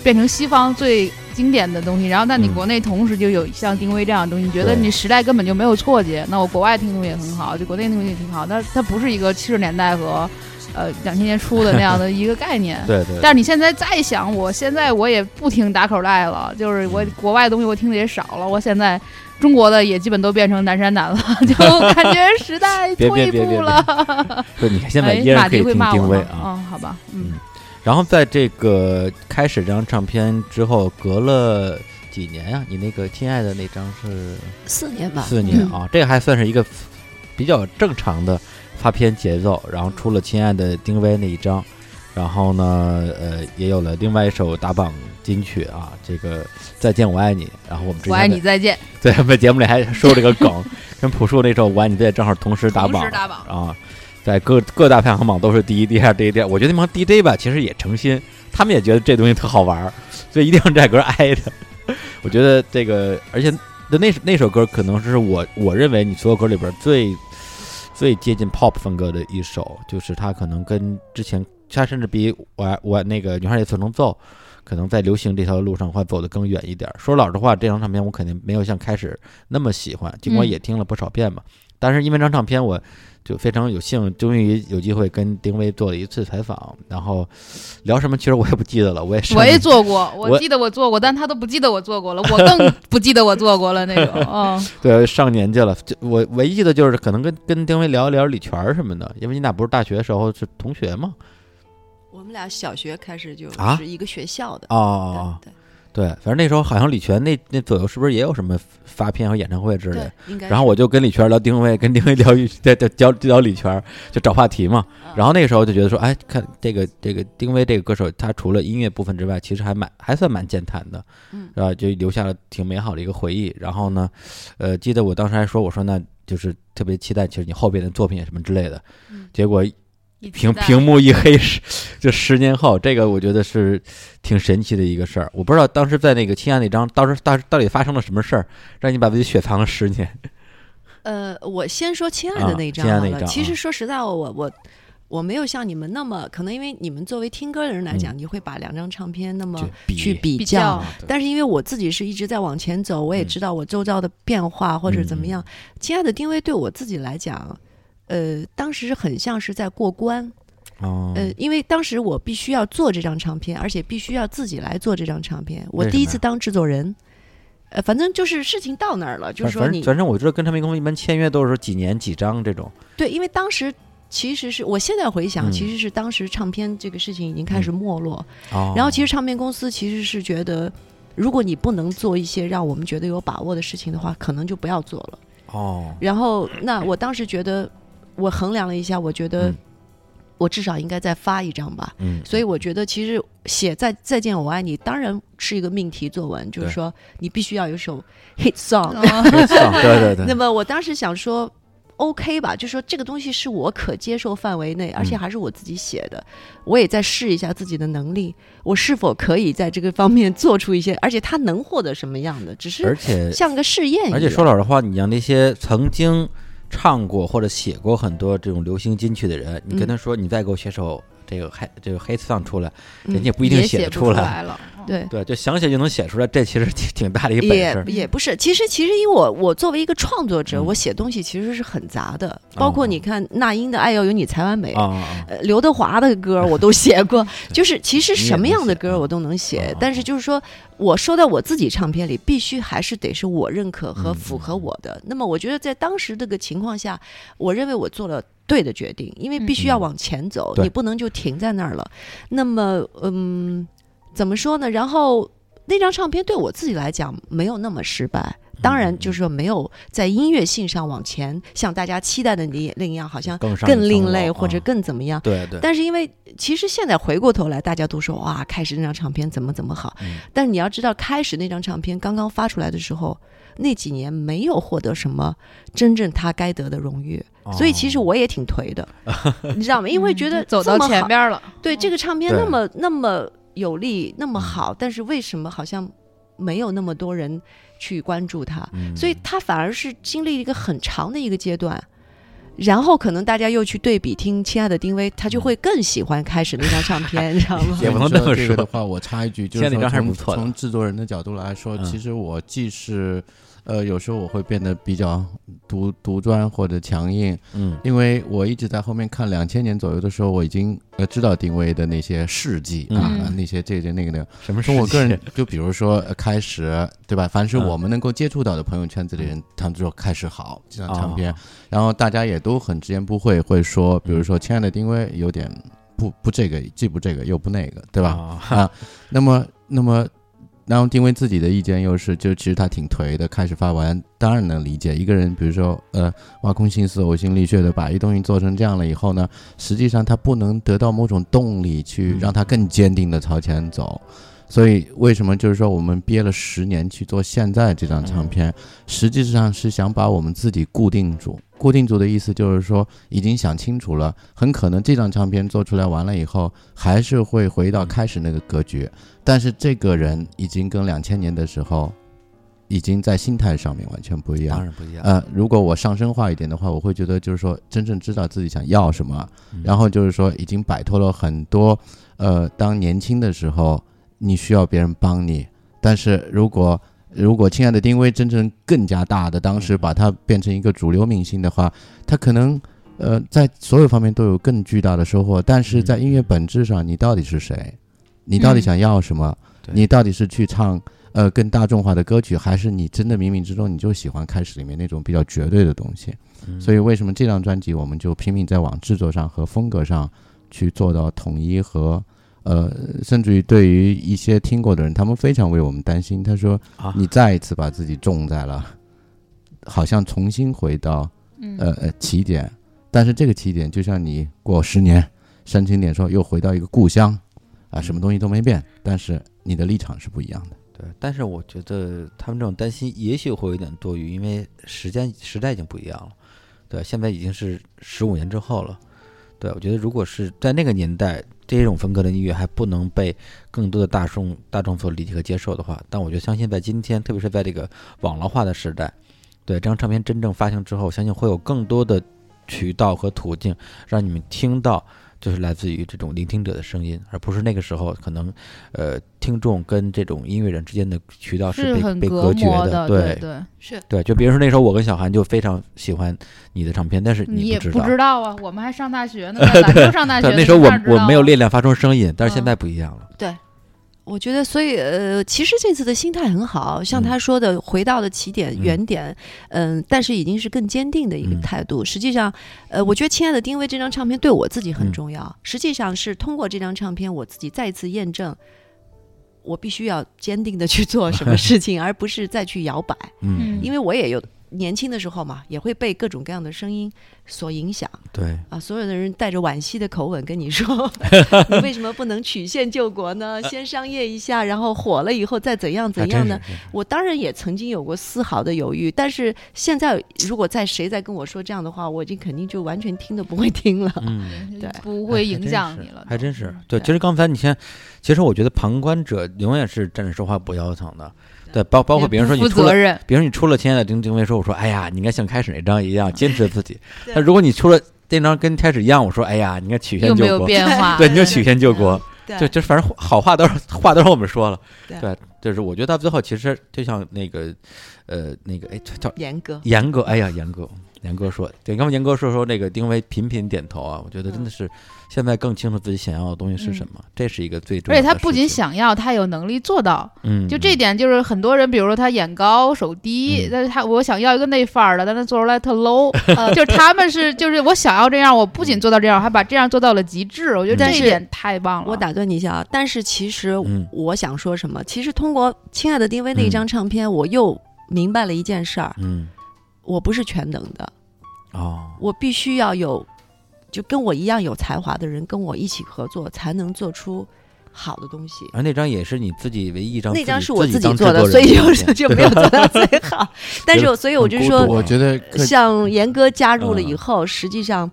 变成西方最经典的东西，然后但你嗯国内同时就有像丁薇这样的东西，你觉得你时代根本就没有错觉，那我国外听东西也很好，就国内听东西也挺好，但它不是一个七十年代和呃两千年初的那样的一个概念。对对，但是你现在再想，我现在我也不听打口袋了，就是我嗯国外的东西我听的也少了，我现在中国的也基本都变成南山南了，就感觉时代 别别退别别步了。对，你看现在哎依然可以马迪会骂我吗？啊。嗯，好吧，嗯，然后在这个开始这张唱片之后，隔了几年呀、你那个亲爱的那张是四年吧，四年啊，这个还算是一个比较正常的发片节奏。然后出了亲爱的丁薇那一张，然后呢，呃，也有了另外一首打榜金曲啊，这个再见我爱你。然后我们之前我爱你，再见，对，我们节目里还说这个梗，跟朴树那首我爱你再见正好同时打榜同时打榜啊，在各各大排行榜都是第一、第二、第一、第二。我觉得那帮 DJ 吧，其实也诚心，他们也觉得这东西特好玩儿，所以一定要这歌挨着。我觉得这个，而且那那首歌可能是我我认为你所有歌里边最最接近 pop 风格的一首，就是它可能跟之前，它甚至比我我那个女孩也曾能奏，可能在流行这条路上会走得更远一点儿。说老实话，这张唱片我肯定没有像开始那么喜欢，尽管嗯也听了不少遍嘛。但是因为这张唱片，我就非常有幸，终于有机会跟丁薇做了一次采访，然后聊什么，其实我也不记得了，我也是我也做过，我我记得我做过，但他都不记得我做过了，我更不记得我做过了那种。嗯，对，上年纪了。就我唯一记得就是可能跟跟丁薇聊一聊李泉什么的，因为你俩不是大学时候是同学吗？我们俩小学开始就啊是一个学校的。哦哦哦，对对，反正那时候好像李泉那那左右是不是也有什么发片和演唱会之类。然后我就跟李泉聊丁薇，跟丁薇聊在在聊聊李泉，就找话题嘛。嗯然后那个时候就觉得说，哎，看这个这个丁薇这个歌手，他除了音乐部分之外，其实还蛮还算蛮健谈的，嗯是吧？就留下了挺美好的一个回忆。然后呢，呃，记得我当时还说，我说那就是特别期待，其实你后边的作品什么之类的。嗯结果一屏屏幕一黑，十就十年后，这个我觉得是挺神奇的一个事儿。我不知道当时在那个亲爱那张，当时到到底发生了什么事儿，让你把自己雪藏了十年。呃，我先说亲爱啊的那张好了。亲爱那张其实啊说实在话，我我我没有像你们那么，可能因为你们作为听歌的人来讲，你会把两张唱片那么去比比较但是因为我自己是一直在往前走，我也嗯知道我周遭的变化或者怎么样。嗯亲爱的丁薇对我自己来讲，呃，当时很像是在过关。哦，呃，因为当时我必须要做这张唱片，而且必须要自己来做这张唱片。我第一次当制作人，呃，反正就是事情到那儿了，就是说你反反正我知道跟唱片公司一般签约都是说几年几张这种，对，因为当时其实是我现在回想，嗯其实是当时唱片这个事情已经开始没落，哦，然后其实唱片公司其实是觉得，如果你不能做一些让我们觉得有把握的事情的话，可能就不要做了。哦，然后那我当时觉得，我衡量了一下，我觉得嗯我至少应该再发一张吧。嗯，所以我觉得，其实写再再见我爱你，当然是一个命题作文，就是说你必须要有一首 hit song。对对对，那么我当时想说，OK 吧，就说这个东西是我可接受范围内，而且嗯还是我自己写的，我也在试一下自己的能力，我是否可以在这个方面做出一些，而且它能获得什么样的，只是而且像个试验一样。而且说老实话，你让那些曾经唱过或者写过很多这种流行金曲的人，你跟嗯。他说你再给我写首这个黑这个黑 song 出来，嗯人家不一定也写出来。来了。对。对，就想写就能写出来，这其实挺挺大的一个本也事。也不是，其实其实因为我我作为一个创作者，嗯我写东西其实是很杂的，包括哦你看那英的《爱要有你才完美》刘德华的歌我都写过，就是其实什么样的歌我都能写啊，但是就是说我收到我自己唱片里，必须还是得是我认可和嗯符合我的。那么我觉得在当时这个情况下，我认为我做了对的决定，因为必须要嗯往前走，对你不能就停在那儿了。那么，嗯，怎么说呢？然后那张唱片对我自己来讲没有那么失败。当然，嗯就是说没有在音乐性上往前，像大家期待的那那样，好像更另类或者啊更怎么样。对对，但是因为其实现在回过头来，大家都说哇，开始那张唱片怎么怎么好。嗯但是你要知道，开始那张唱片刚刚发出来的时候，那几年没有获得什么真正他该得的荣誉，所以其实哦我也挺颓的，你知道吗？因为觉得嗯走到前边了，对这个唱片那么那么有力，那么嗯好，但是为什么好像没有那么多人去关注他？嗯所以他反而是经历一个很长的一个阶段，然后可能大家又去对比听《亲爱的丁薇》，他就会更喜欢开始那张唱片，你知道吗？也不能这么说的话，我插一句，就是说从是不错的从制作人的角度来说，嗯其实我既是呃，有时候我会变得比较独独专或者强硬，嗯因为我一直在后面看两千年左右的时候，我已经呃知道丁薇的那些事迹啊，嗯那些这个那个的。什么从我个人就比如说呃开始对吧？凡是嗯我们能够接触到的朋友圈子里人，他们就说开始好这张唱片哦，然后大家也都很直言不讳，会说，比如说亲爱的丁薇有点不不这个，既不这个又不那个，对吧？啊啊，那么那么，然后丁薇自己的意见又是，就其实他挺颓的，开始发完，当然能理解一个人，比如说呃，挖空心思、呕心沥血的把一东西做成这样了以后呢，实际上他不能得到某种动力去嗯让他更坚定的朝前走。所以，为什么就是说我们憋了十年去做现在这张唱片，实际上是想把我们自己固定住。固定住的意思就是说，已经想清楚了，很可能这张唱片做出来完了以后，还是会回到开始那个格局。但是这个人已经跟两千年的时候，已经在心态上面完全不一样当。然不一样。呃，如果我上升化一点的话，我会觉得就是说，真正知道自己想要什么，嗯然后就是说，已经摆脱了很多，呃，当年轻的时候你需要别人帮你，但是如果如果亲爱的丁薇真正更加大的，当时嗯把它变成一个主流明星的话，他可能呃在所有方面都有更巨大的收获，但是在音乐本质上，你到底是谁？你到底嗯想要什么？对你到底是去唱呃更大众化的歌曲，还是你真的冥冥之中你就喜欢开始里面那种比较绝对的东西？嗯所以为什么这张专辑我们就拼命在往制作上和风格上去做到统一和呃，甚至于对于一些听过的人，他们非常为我们担心。他说啊，你再一次把自己种在了，好像重新回到嗯呃呃起点，但是这个起点就像你过十年煽情点说又回到一个故乡啊，什么东西都没变，但是你的立场是不一样的。对，但是我觉得他们这种担心也许会有点多余，因为时间时代已经不一样了。对，现在已经是十五年之后了。对，我觉得如果是在那个年代，这种风格的音乐还不能被更多的大众大众所理解和接受的话，但我就相信在今天，特别是在这个网络化的时代，对这张唱片真正发行之后，相信会有更多的渠道和途径让你们听到就是来自于这种聆听者的声音，而不是那个时候可能呃听众跟这种音乐人之间的渠道是被被很隔隔绝的，对。对对，是。对，就比如说那时候我跟小韩就非常喜欢你的唱片，但是也不知道。知道啊，我们还上大学呢，在兰州上大学对，那时候我我没有练，练练发出声音，但是现嗯。在不一样了。对，我觉得，所以呃，其实这次的心态很好，像嗯他说的，回到了起点嗯原点，嗯、但是已经是更坚定的一个嗯态度。实际上，呃，我觉得《亲爱的丁薇》这张唱片对我自己很嗯重要。实际上是通过这张唱片，我自己再一次验证。我必须要坚定的去做什么 事情，而不是再去摇摆，嗯，因为我也有年轻的时候嘛，也会被各种各样的声音所影响。对，啊，所有的人带着惋惜的口吻跟你说：“ 你为什么不能曲线救国呢？先商业一下，然后火了以后再怎样怎样呢真是？”我当然也曾经有过丝毫的犹豫，但是现在如果再谁再跟我说这样的话，我已经肯定就完全听都不会听了。嗯。对不会影响你了，还真是对其实刚才你先，其实我觉得旁观者永远是站着说话不腰疼的。对，包包括比如说你出了，比如你出了《亲爱的丁丁薇》，说我说，哎呀，你应该像开始那张一样坚持自己。那如果你出了那张跟开始一样，我说，哎呀，你应该曲线救国。变化，对，你就曲线救国。对就就反正好话都是话都是我们说了。对对，就是我觉得到最后其实就像那个呃那个哎叫严格，严哥，哎呀严哥。严哥说：“对，刚刚严哥说说那个丁薇频频点头啊，我觉得真的是现在更清楚自己想要的东西是什么，这是一个最重要的。而且他不仅想要，他有能力做到。嗯，就这点，就是很多人，比如说他眼高手低，嗯。但是他我想要一个那范儿的，但他做出来特 low，就是他们是就是我想要这样，我不仅做到这样，还把这样做到了极致，我觉得这一点太棒了。我打断你一下啊，但是其实嗯。我想说什么？其实通过《亲爱的丁薇》那一张唱片，我又明白了一件事儿：嗯。我不是全能的，哦，我必须要有，就跟我一样有才华的人跟我一起合作，才能做出好的东西。而那张也是你自己唯一一张那张是我自己做的，所以就就没有做到最好。但是，所以我就说我觉得像严哥加入了以嗯后，实际上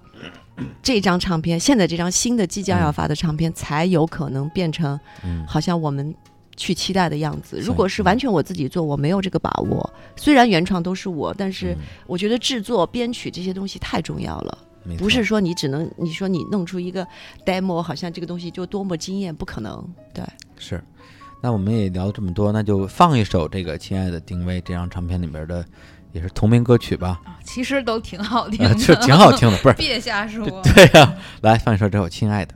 这张唱片，现在这张新的即将要发的唱片，才有可能变成嗯好像我们去期待的样子。如果是完全我自己做，我没有这个把握。虽然原创都是我，但是嗯我觉得制作、编曲这些东西太重要了。不是说你只能你说你弄出一个 demo，好像这个东西就多么惊艳，不可能。对，是。那我们也聊了这么多，那就放一首这个《亲爱的丁薇》这张唱片里面的，也是同名歌曲吧，其实都挺好听呃，的，就挺好听的，不是？别瞎说。对呀、来放一首这首《亲爱的》。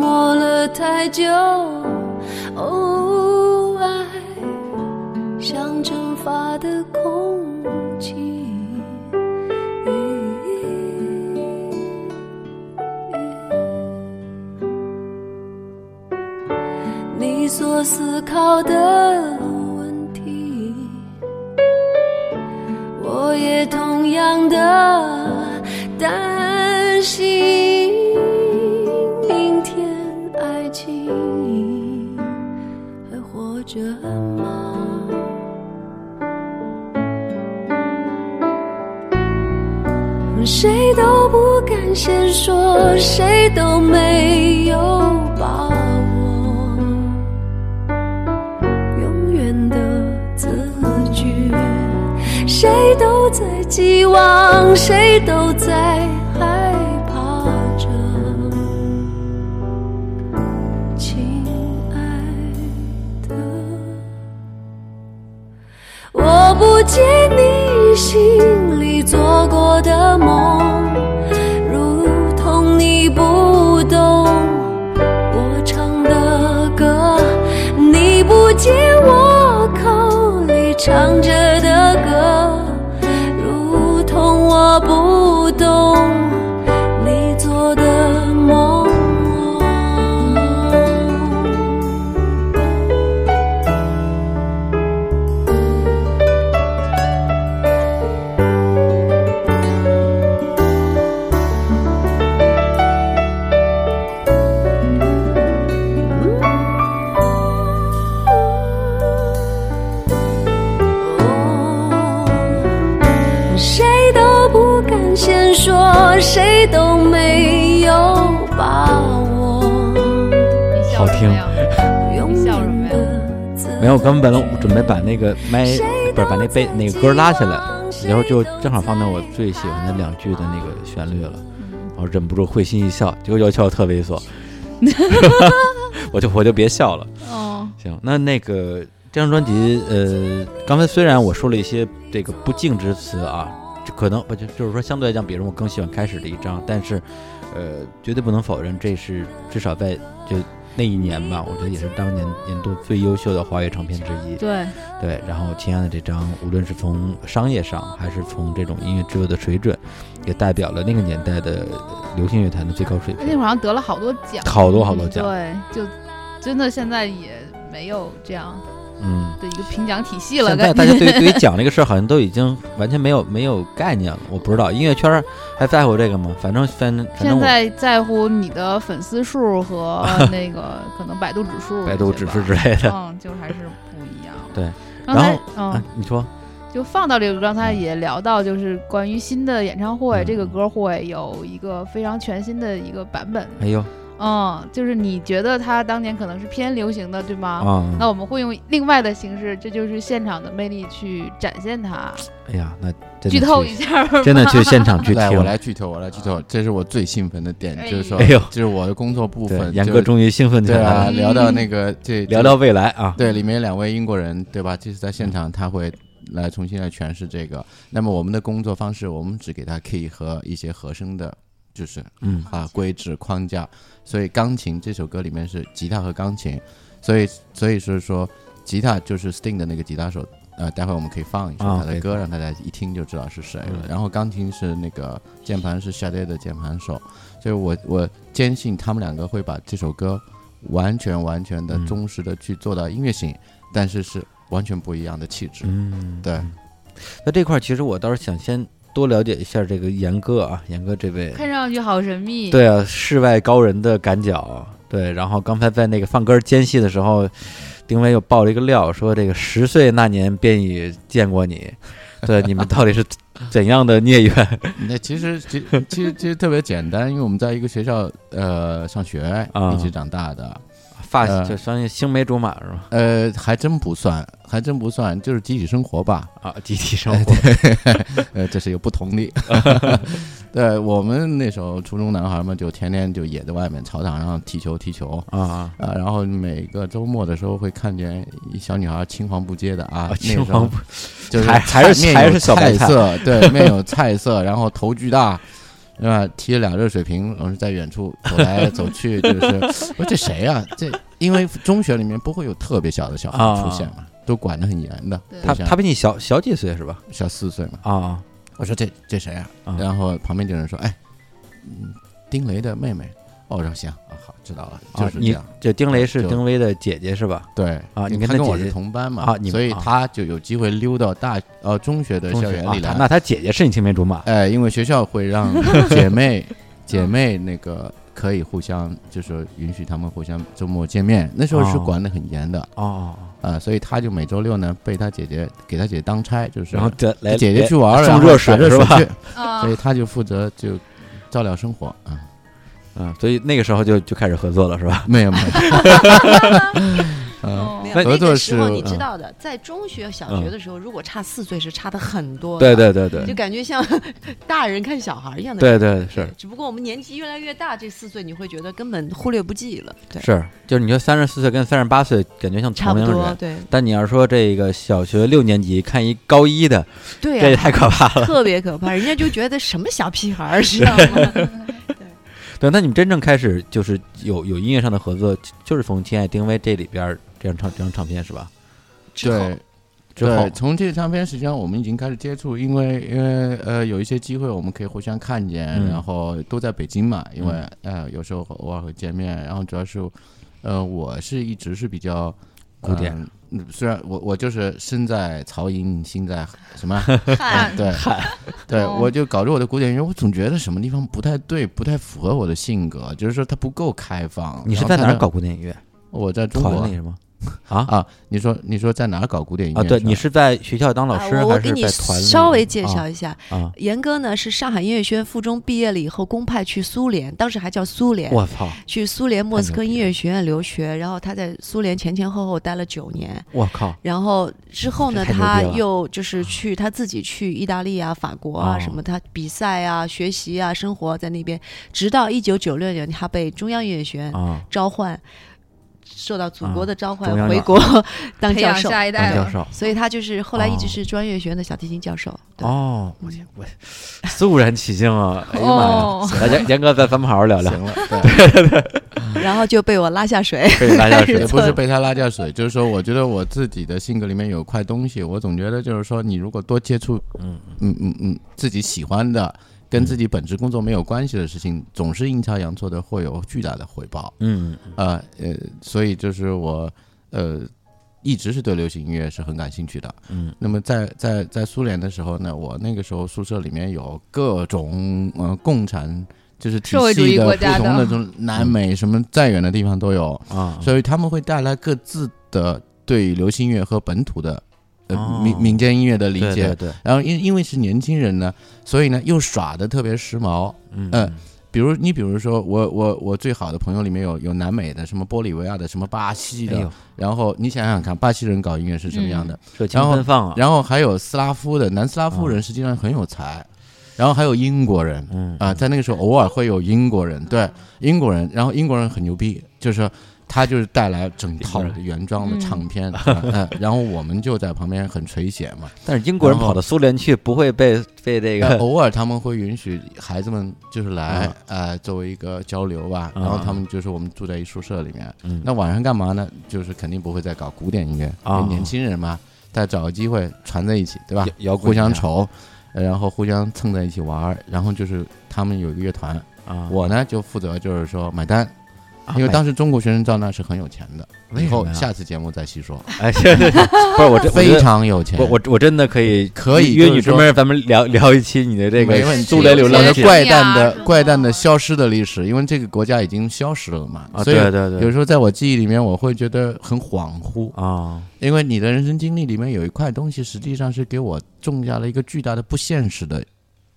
默了太久。哦，爱像蒸发的空气。你所思考的问题。我也同样的担心，着吗？谁都不敢先说，谁都没有把握。永远的字句，谁都在寄望，谁都在解你心。没有，我刚本来我准备把那个麦不是把那背那个歌拉下来，然后就正好放到我最喜欢的两句的那个旋律了，然后忍不住会心一笑，结果又笑得特猥琐，我就我就别笑了。哦，行，那那个这张专辑，呃，刚才虽然我说了一些这个不敬之词啊，可能不就就是说相对来讲，比如我更喜欢开始的一张，但是，呃，绝对不能否认，这是至少在就那一年吧，我觉得也是当年年度最优秀的华语唱片之一。对，对，然后亲爱的这张，无论是从商业上，还是从这种音乐制作的水准，也代表了那个年代的流行乐坛的最高水平。那会儿好像得了好多奖，好多好多奖对，就真的现在也没有这样嗯，的一个评奖体系了。现在大家对对于 奖这个事儿，好像都已经完全没有没有概念了。我不知道音乐圈儿还在乎这个吗？反正现在在乎你的粉丝数和那个可能百度指数百度指数之类的。嗯，就还是不一样。对，刚才然后嗯啊，，你说就放到这个，刚才也聊到，就是关于新的演唱会，嗯这个歌会有一个非常全新的一个版本。哎呦嗯，就是你觉得它当年可能是偏流行的，对吗？啊，那我们会用另外的形式，这就是现场的魅力去展现它。哎呀，那真的剧透一下吧，真的去现场去 来，听我。来剧透，我来剧透，这是我最兴奋的点，哎就是说，哎呦这是我的工作部，分。严哥终于兴奋起来了，聊到那个这聊聊未来啊。对，里面两位英国人，对吧？这是在现场他会来重新来诠释这个。那么我们的工作方式，我们只给他 key 和一些和声的，就是嗯啊规制框架。所以钢琴这首歌里面是吉他和钢琴，所以所以是说吉他就是 Sting 的那个吉他手。呃，待会儿我们可以放一首他的歌，让大家一听就知道是谁了。嗯然后钢琴是那个键盘是 Sade 的键盘手，所以我我坚信他们两个会把这首歌完全完全的嗯忠实的去做到音乐性，但是是完全不一样的气质。嗯，对，那这块儿其实我倒是想先多了解一下这个严哥啊，严哥这位，看上去好神秘。对啊，世外高人的赶脚，对。然后刚才在那个放歌间隙的时候，丁薇又爆了一个料，说这个十岁那年便已见过你，对，你们到底是怎样的孽缘 那其实其其实其实特别简单，因为我们在一个学校呃上学啊一起长大的，发呃就相当于青梅竹马是吧？呃，还真不算，还真不算，就是集体生活吧。啊，集体生活，呃，这是有不同的。对我们那时候初中男孩嘛，就天天就也在外面操场上踢球踢球。啊啊啊，然后每个周末的时候会看见一小女孩青黄不接的啊，青黄不就是还还是还是小色，对，面有菜色，然后头巨大，对吧？提着俩热水瓶，老是在远处走来走去，就是我说这谁呀、这因为中学里面不会有特别小的小孩啊出现嘛，都管得很严的。他他比你小小几岁是吧？小四岁嘛，啊我说这这谁啊？啊然后旁边就有人说，哎，嗯，丁雷的妹妹。哦，我说行啊，好，知道了，就是！你是这样。这丁雷是丁薇的姐姐是吧？对啊你跟我是跟他姐姐同班嘛，啊你所以啊他就有机会溜到大呃中学的校园里来。他那他姐姐是你青梅竹马哎，因为学校会让 姐妹姐妹那个可以互相，就是说允许他们互相周末见面。那时候是哦管得很严的哦，啊、所以他就每周六呢被他姐姐给他姐姐当差，就是然后姐来姐姐去玩儿，送然后热热水是吧 所以他就负责就照料生活啊。嗯，所以那个时候就就开始合作了是吧？没有没有，嗯，哦没有那合作个时候你知嗯道的，在中学、小学的时候，如果差四岁是差的很多的。对对对对就感觉像 大人看小孩一样的对感觉。对是只不过我们年纪越来越大，这四岁你会觉得根本忽略不计了。对，是，就是你说三十四岁跟三十八岁感觉像差不多。同龄人，对但你要说这个小学六年级看一高一的，对啊，这也太可怕了。特别可怕，人家就觉得什么小屁孩儿，知 道吗？对，那你们真正开始就是有有音乐上的合作，就就是从《亲爱丁薇》这里边儿这张唱这张唱片是吧？对。对，从这个唱片实际上我们已经开始接触，因为因为呃有一些机会我们可以互相看见，嗯然后都在北京嘛，因为、呃有时候偶尔会见面，然后主要是呃我是一直是比较古典嗯虽然我我就是身在曹营心在什么 看对对，哦我就搞着我的古典音乐，我总觉得什么地方不太对，不太符合我的性格，就是说它不够开放。你是在哪搞古典音乐？我在中国团里，是吗？啊？啊，你说你说在哪儿搞古典音乐啊，对你是在学校当老师啊、我给你是在团稍微介绍啊一下，啊？严哥呢是上海音乐学院附中毕业了以后公派去苏联，当时还叫苏联，我操！去苏联莫斯科音乐学院留学，然后他在苏联前前后后待了九年，我靠！然后之后呢，他又就是去他自己去意大利啊、法国啊、哦什么，他比赛啊、学习啊、生活在那边，直到一九九六年，他被中央音乐学院啊，召唤，受到祖国的召唤回国 当教授，下一代了。当教授。所以他就是后来一直哦是专业学院的小提琴教授。哦，我，我肃然起敬啊！哎呀妈哦呀！来，严严哥，再咱们好好聊聊行，了，对 对，然后就被我拉下水。被拉下水不是被他拉下水，就是说，我觉得我自己的性格里面有块东西，我总觉得就是说，你如果多接触，嗯嗯嗯嗯，自己喜欢的，跟自己本职工作没有关系的事情，总是阴差阳错的会有巨大的回报。嗯呃呃，所以就是我呃一直是对流行音乐是很感兴趣的。嗯。那么在在在苏联的时候呢，我那个时候宿舍里面有各种呃共产就是体系的不同的这种南美什么再远的地方都有，啊，所以他们会带来各自的对流行音乐和本土的民民间音乐的理解。对然后因因为是年轻人呢，所以呢又耍的特别时髦。嗯呃比如你比如说我我我最好的朋友里面有有南美的，什么玻利维亚的，什么巴西的，哎，然后你想想看，巴西人搞音乐是什么样的？热情然后奔放啊！然后还有斯拉夫的，南斯拉夫人实际上很有才，然后还有英国人嗯啊、在那个时候偶尔会有英国人，对英国人，然后英国人很牛逼，就是说他就是带来整套的原装的唱片，然后我们就在旁边很垂涎嘛。但是英国人跑到苏联去，不会被被这呃个偶尔他们会允许孩子们就是来啊，呃，作为一个交流吧。啊然后他们就是我们住在一宿舍里面，嗯那晚上干嘛呢？就是肯定不会再搞古典音乐，因啊为年轻人嘛，再找个机会传在一起，对吧？摇摇滚互相一下瞅，呃然后互相蹭在一起玩儿。然后就是他们有一个乐团，啊，我呢就负责就是说买单，啊因为当时中国学生照那是很有钱的。以后下次节目再细说，哎，对对对，不是我这非常有钱。我我我真的可以可以约你专门咱们聊聊一期你的这个苏联流我浪的怪诞啊的。怪诞的消失的历史，因为这个国家已经消失了嘛，啊，对对对，有时候在我记忆里面，我会觉得很恍惚，啊，因为你的人生经历里面有一块东西，实际上是给我种下了一个巨大的不现实的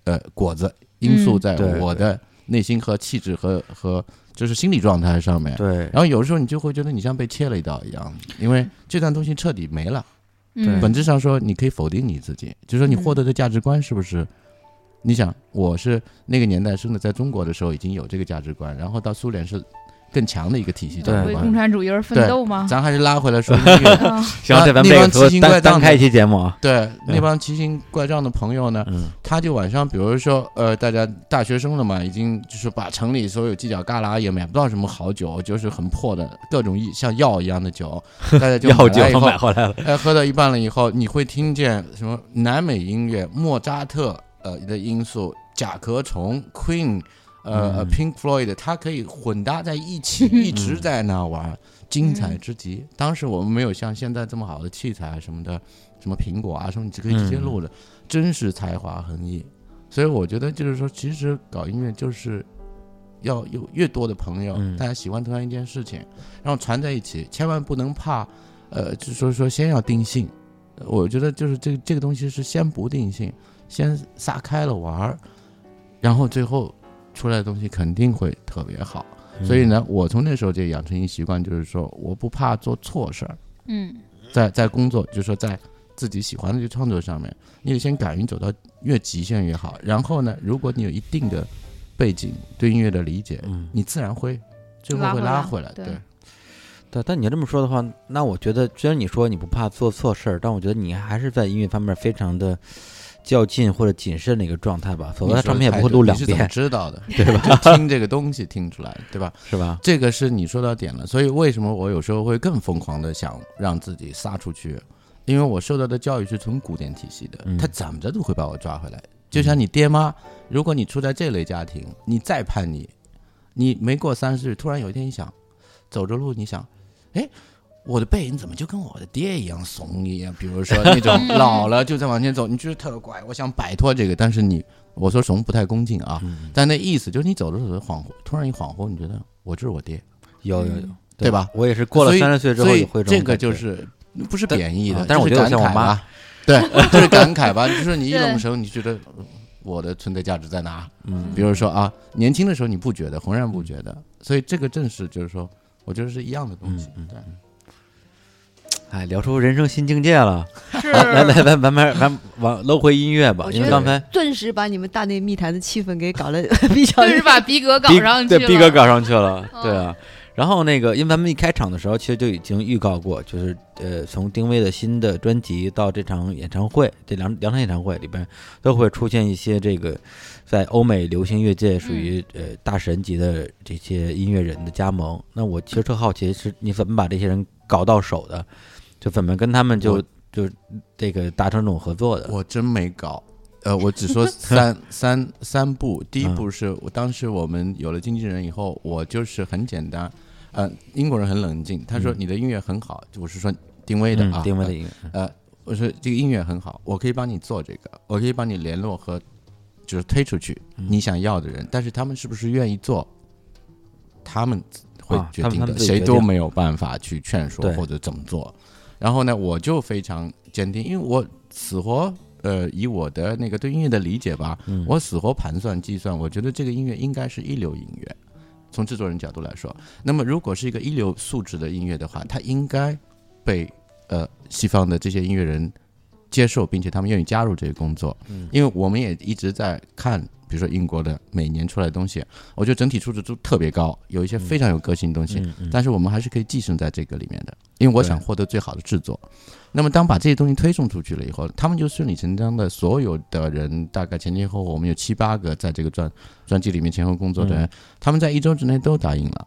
呃果子因素嗯。在我的内心和气质和和就是心理状态上面。对然后有时候你就会觉得你像被切了一刀一样，因为这段东西彻底没了。嗯本质上说，你可以否定你自己，就是说你获得的价值观是不是？你想，我是那个年代生的，在中国的时候已经有这个价值观，然后到苏联是更强的一个体系价值为。共产主义而奋斗吗？咱还是拉回来说音乐。啊 行，这咱们奇形怪状开一期节目啊，对，那帮奇形怪状的朋友呢，嗯他就晚上，比如说，呃，大家大学生了嘛，已经就是把城里所有犄角旮旯也买不到什么好酒，就是很破的各种一像药一样的酒，大家就买回来了，哎，喝到一半了以后，你会听见什么南美音乐、莫扎特呃的因素、甲壳虫、Queen，呃、呃嗯 Pink Floyd，它可以混搭在一起，一直在那玩，精彩之极。当时我们没有像现在这么好的器材啊什么的，什么苹果啊什么，你就可以直接录的，真是才华横溢。所以我觉得就是说，其实搞音乐就是。要有越多的朋友，嗯大家喜欢同样一件事情，然后传在一起，千万不能怕呃，就是说说先要定性，呃我觉得就是这这个东西是先不定性，先撒开了玩儿，然后最后出来的东西肯定会特别好。嗯所以呢，我从那时候就养成一习惯，就是说我不怕做错事儿，嗯在在工作，就是说在自己喜欢的这个创作上面，你得先敢于走到越极限越好。然后呢，如果你有一定的背景对音乐的理解，嗯，你自然会最后会拉回来。对对，对，但你要这么说的话，那我觉得虽然你说你不怕做错事儿，但我觉得你还是在音乐方面非常的较劲或者谨慎的一个状态吧，否则他你说唱片也不会录两你是怎么遍，知道的，对吧？听这个东西听出来的，对吧？是吧？这个是你说到点了，所以为什么我有时候会更疯狂的想让自己撒出去？因为我受到的教育是从古典体系的，嗯他怎么着都会把我抓回来。就像你爹妈，如果你处在这类家庭，你再叛逆，你没过三十岁，突然有一天你想走着路，你想，哎，我的背影怎么就跟我的爹一样怂一样？比如说那种老了就在往前走，你觉得特怪，我想摆脱这个，但是你我说怂不太恭敬啊，嗯，但那意思就是你走着走着恍惚，突然一恍惚，你觉得我就是我爹。有有有，对吧？我也是过了三十岁之后也会这个种感觉就是不是贬义的啊，但是我就觉得像我妈感慨吧，对，就是感慨吧。就是你一对种时候，你觉得呃我的存在价值在哪？嗯，比如说啊，年轻的时候你不觉得，浑然不觉得，所以这个正是就是说，我觉得是一样的东西。嗯嗯对，哎，聊出人生新境界了。是来来来，咱咱们咱往搂回音乐吧，因为刚才顿时把你们大内密谈的气氛给搞了比较就是把逼格搞上去了，对逼格搞上去了，嗯对啊。然后那个，因为咱们一开场的时候，其实就已经预告过，就是呃，从丁薇的新的专辑到这场演唱会，这两两场演唱会里边都会出现一些这个在欧美流行乐界属于呃大神级的这些音乐人的加盟。那我其实特好奇，是你怎么把这些人搞到手的？就怎么跟他们就就这个达成这种合作的？我真没搞。呃，我只说 三三三步。第一嗯步是我当时我们有了经纪人以后，我就是很简单。呃，英国人很冷静，他说嗯你的音乐很好，我是说定位的嗯啊，呃丁薇的音乐，呃，我说这个音乐很好，我可以帮你做这个，我可以帮你联络和就是推出去嗯你想要的人，但是他们是不是愿意做，他们会决定的，谁都没有办法去劝说或者怎么做。然后呢，我就非常坚定，因为我死活呃以我的那个对音乐的理解吧，嗯我死活盘算计算，我觉得这个音乐应该是一流音乐。从制作人角度来说，那么如果是一个一流素质的音乐的话，它应该被呃西方的这些音乐人接受，并且他们愿意加入这个工作。嗯因为我们也一直在看，比如说英国的每年出来的东西，我觉得整体素质都特别高，有一些非常有个性的东西。但是我们还是可以寄生在这个里面的，因为我想获得最好的制作。那么当把这些东西推送出去了以后，他们就顺理成章的，所有的人大概前前后后，我们有七八个在这个专专辑里面前后工作的人，嗯他们在一周之内都答应了，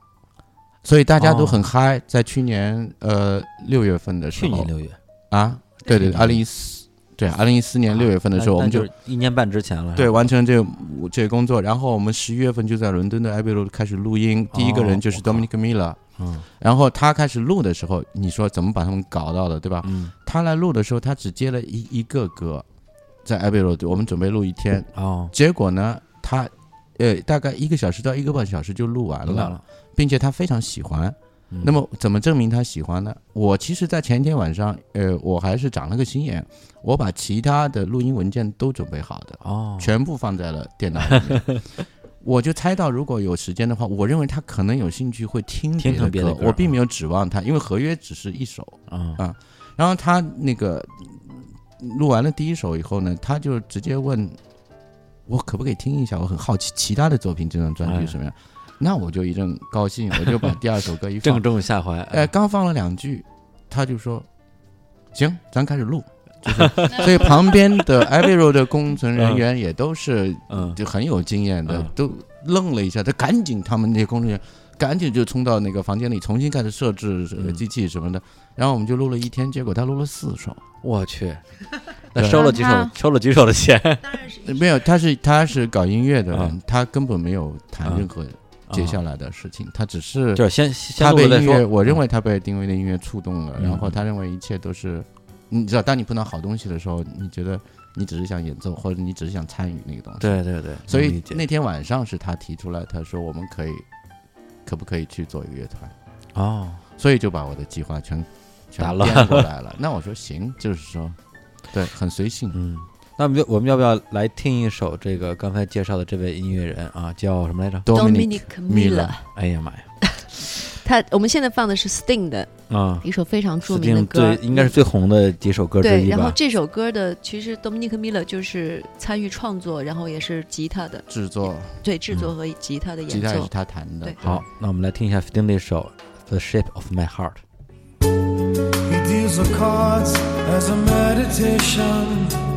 所以大家都哦很嗨。在去年呃六月份的时候去年六月，啊，对对，二零一四对二零一四年六月份的时候，我们就一年半之前了，对，完成这个这个工作，然后我们十一月份就在伦敦的 Abbey Road 开始录音，第一个人就是 Dominic Miller，嗯。然后他开始录的时候，你说怎么把他们搞到的，对吧？嗯。他来录的时候，他只接了一一个歌，在 Abbey Road，我们准备录一天，哦，结果呢，他呃大概一个小时到一个半小时就录完了。并且他非常喜欢。嗯那么怎么证明他喜欢呢？我其实，在前一天晚上，呃，我还是长了个心眼，我把其他的录音文件都准备好的，哦，全部放在了电脑里面。我就猜到，如果有时间的话，我认为他可能有兴趣会听听别的歌。我并没有指望他，因为合约只是一首。嗯啊然后他那个嗯录完了第一首以后呢，他就直接问我可不可以听一下，我很好奇其他的作品这张专辑是什么样。那我就一阵高兴，我就把第二首歌一放正，中下怀。哎，刚放了两句，他就说行，咱开始录。就是，所以旁边的 Road 的工程人员也都是嗯。就很有经验的嗯，都愣了一下，他赶紧他们那些工程人员赶紧就冲到那个房间里重新开始设置机器什么的，然后我们就录了一天，结果他录了四首，我去，那收了几首收了几首的钱，呃没有，他是他是搞音乐的人，嗯他根本没有谈嗯。任何接下来的事情，他只是就是先先被音乐，我认为他被丁薇的音乐触动了，嗯然后他认为一切都是，你知道，当你碰到好东西的时候，你觉得你只是想演奏，或者你只是想参与那个东西，对对对，所以那天晚上是他提出来，他说我们可以，可不可以去做一个乐团？哦，所以就把我的计划全全颠过来了。那我说行，就是说，对，很随性。嗯，那我们就我们要不要来听一首这个刚才介绍的这位音乐人啊，叫什么来着？Dominic Miller，哎呀妈呀，他我们现在放的是 Sting 的啊，一首非常著名的歌最，应该是最红的几首歌之对。一吧？然后这首歌的其实 Dominic Miller 就是参与创作，然后也是吉他的制作对制作和吉他的演奏吉他也是。他弹的对。好，那我们来听一下 Sting 的一首《The Shape of My Heart》。He deals the cards as a meditation.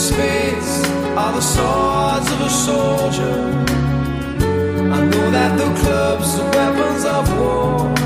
Spades are the swords of a soldier. I know that the clubs are weapons of war.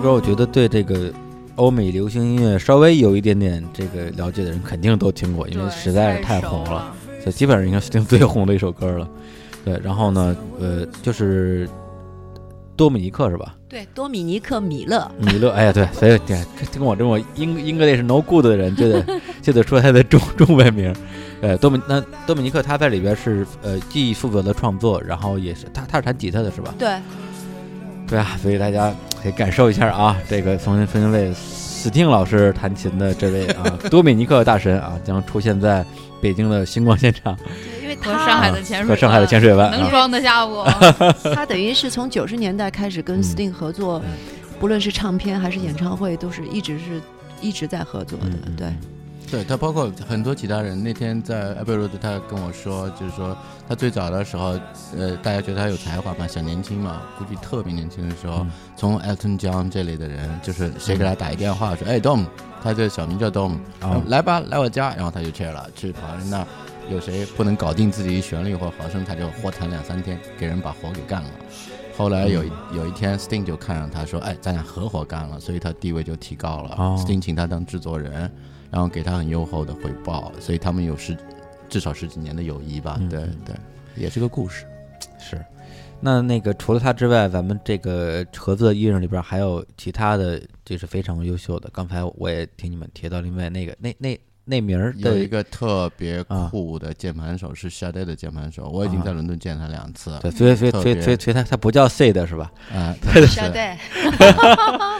歌我觉得对这个欧美流行音乐稍微有一点点这个了解的人肯定都听过，因为实在是太红了，所以基本上应该是听最红的一首歌了。对，然后呢，呃，就是多米尼克是吧？对，多米尼克米勒，米勒，哎呀，对，所以对，跟我这么英 English no good 的人，就得 就得说他的中中文名。呃，多米那多米尼克他在里边是呃既负责了创作，然后也是他他是弹吉他的是吧？对，对啊，所以大家可以感受一下啊，这个从分分为斯汀老师弹琴的这位啊 多米尼克大神啊，将出现在北京的星光现场因为他和上海的潜水和上海的潜水湾。能啊装得下我？他等于是从九十年代开始跟嗯 Sting 合作，嗯不论是唱片还是演唱会，都是一直是一直在合作的。对，对他包括很多其他人，那天在 Abbey Road，他跟我说，就是说他最早的时候，呃，大家觉得他有才华嘛，小年轻嘛，估计特别年轻的时候，嗯从 Elton John 这类的人，就是谁给他打一电话说，哎，Dom，他这小名叫 Dom，、啊来吧，来我家，然后他就去了，去跑人那。有谁不能搞定自己旋律或和声，他就活弹两三天，给人把活给干了。后来有一有一天，Sting 就看上他说：“哎，咱俩合伙干了。”所以他地位就提高了。哦 Sting 请他当制作人，然后给他很优厚的回报，所以他们有十至少十几年的友谊吧。对对，也是个故事。是。那那个除了他之外，咱们这个合作的艺人里边还有其他的，就是非常优秀的。刚才我也听你们提到，另外那个那那那名儿的有一个特别啊。酷的键盘手是 Sade 的键盘手，我已经啊。在伦敦见他两次。对，所以所以所以所以所以他他不叫 C 的是吧？啊，沙袋，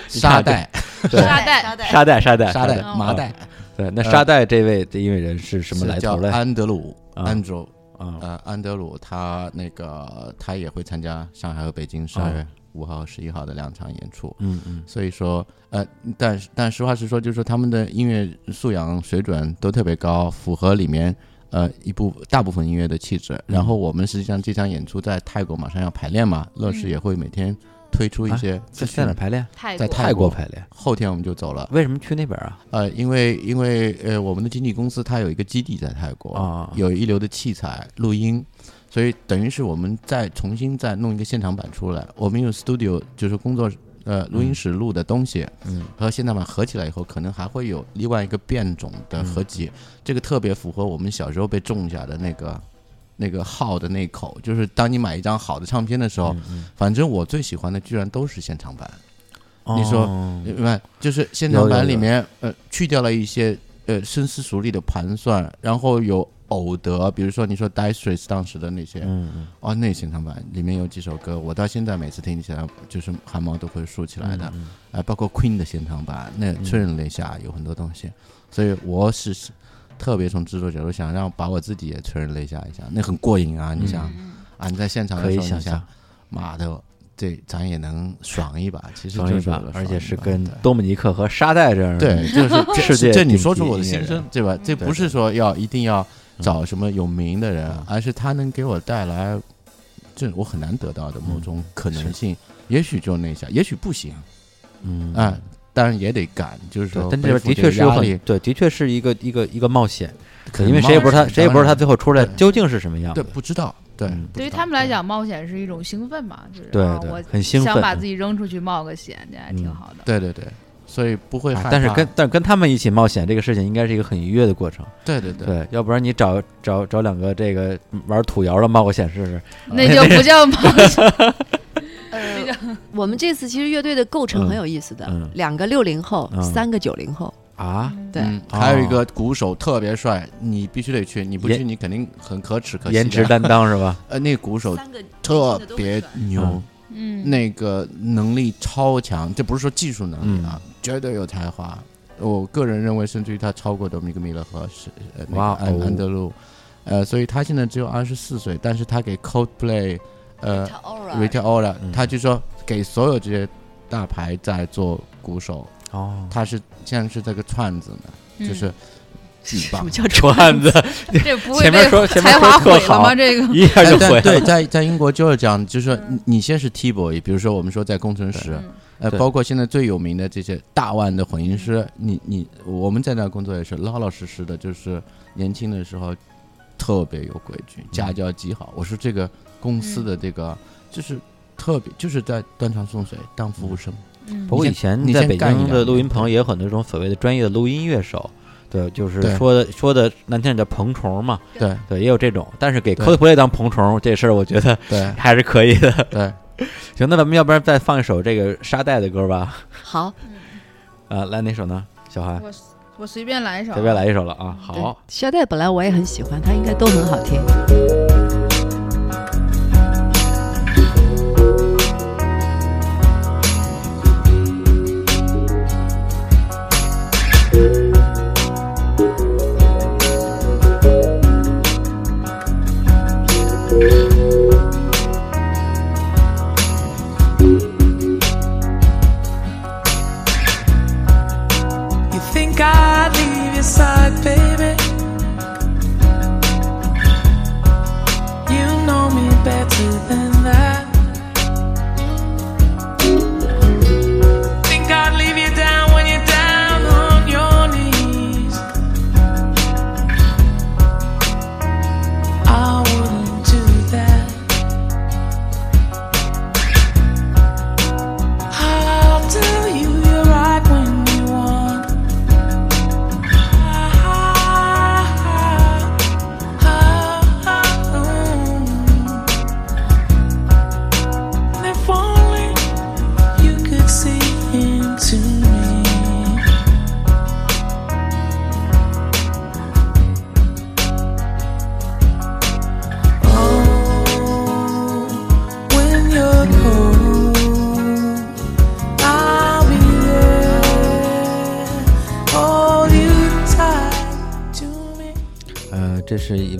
沙袋，对。沙袋沙袋，沙袋沙袋。沙袋哦，麻袋，对，那沙袋这位的音乐人是什么来头嘞？安德鲁啊 Andrew，啊呃，安德鲁他那个他也会参加上海和北京十二月五号、十一号的两场演出。嗯嗯所以说，呃，但但实话实说，就是说他们的音乐素养水准都特别高，符合里面呃一部大部分音乐的气质。然后我们实际上这场演出在泰国马上要排练嘛，乐视也会每天推出一些资在。在哪排练？在泰国泰国国排练。后天我们就走了，为什么去那边啊？呃，因为因为呃我们的经纪公司它有一个基地在泰国，啊有一流的器材录音，所以等于是我们再重新再弄一个现场版出来。我们用 studio 就是工作呃录音室录的东西，嗯和现场版合起来以后，可能还会有另外一个变种的合集。嗯这个特别符合我们小时候被种下的那个那个号的那口，就是当你买一张好的唱片的时候，嗯反正我最喜欢的居然都是现场版。嗯你说哦明白？就是现场版里面呃去掉了一些呃深思熟虑的盘算，然后有偶得，比如说你说 Dire Straits 当时的那些，嗯嗯。哦，那现场版里面有几首歌，我到现在每次听起来就是汗毛都会竖起来的，嗯啊、包括 Queen 的现场版，那确认了一下有很多东西，所以我是特别从制作角度想让把我自己也催人泪下一下，那很过瘾啊！你想、嗯啊，你在现场可的时候，你想以想象，妈的，这咱也能爽一把，其实爽一把而且爽一把是跟对。多姆尼克和沙袋这样对，就是这 世界这你说出我的心声，对吧？这不是说要一定要嗯。找什么有名的人嗯，而是他能给我带来这我很难得到的某种可能性。也许就那下，也许不行。嗯。啊，当然也得干，就是说，，但这边的确是有很对，的确是一个一个一个冒险，可因为谁也不知道他，谁也不知道他最后出来究竟是什么样对。不知道，对嗯，对于他们来讲，冒险是一种兴奋嘛，就是对对啊我很兴奋想把自己扔出去冒个险，这还挺嗯好的。对对对，所以不会害怕。啊但是跟但是跟他们一起冒险这个事情，应该是一个很愉悦的过程。对对对，对，要不然你找找找两个这个玩土窑的冒个险试试。那就不叫冒险，呃，我们这次其实乐队的构成很有意思的，两个六零后，嗯。三个九零后，啊，对，嗯，还有一哦个鼓手特别帅，你必须得去，你不去你肯定很可耻可惜的。颜值担当是吧？呃，那个鼓手特别牛。嗯，嗯，那个能力超强，这不是说技术能力啊，绝对有才华。我个人认为，甚至于他超过多米格米勒和是呃那个哇安哦安德鲁，呃，所以他现在只有二十四岁，但是他给 Coldplay，呃 Rita Ora，嗯。他就说给所有这些大牌在做鼓手，哦，他是现在是这个串子呢，嗯。就是巨棒 什么。叫串子？这不会前面被说前面才华说好毁了吗？这个。一下就哎但对，在在英国就是这样，就是说你你先是 T boy，比如说我们说在工程师，嗯。呃，包括现在最有名的这些大腕的混音师，你你我们在那工作也是老老实实的，就是年轻的时候特别有规矩，家教极好。我说这个公司的这个就是特别就是在端茶送水当服务生，嗯。不过以前在北你先干一京的录音棚也有很多这种所谓的专业的录音乐手，对，就是说的说的难听点叫蓬虫嘛，对。对，也有这种。但是给对 cosplay 当蓬虫这事儿，我觉得对。还是可以的。对，行，那咱们要不然再放一首这个沙袋的歌吧？好，啊，来哪首呢？小韩，我我随便来一首，随便来一首了啊。好，，肖战本来我也很喜欢，他应该都很好听。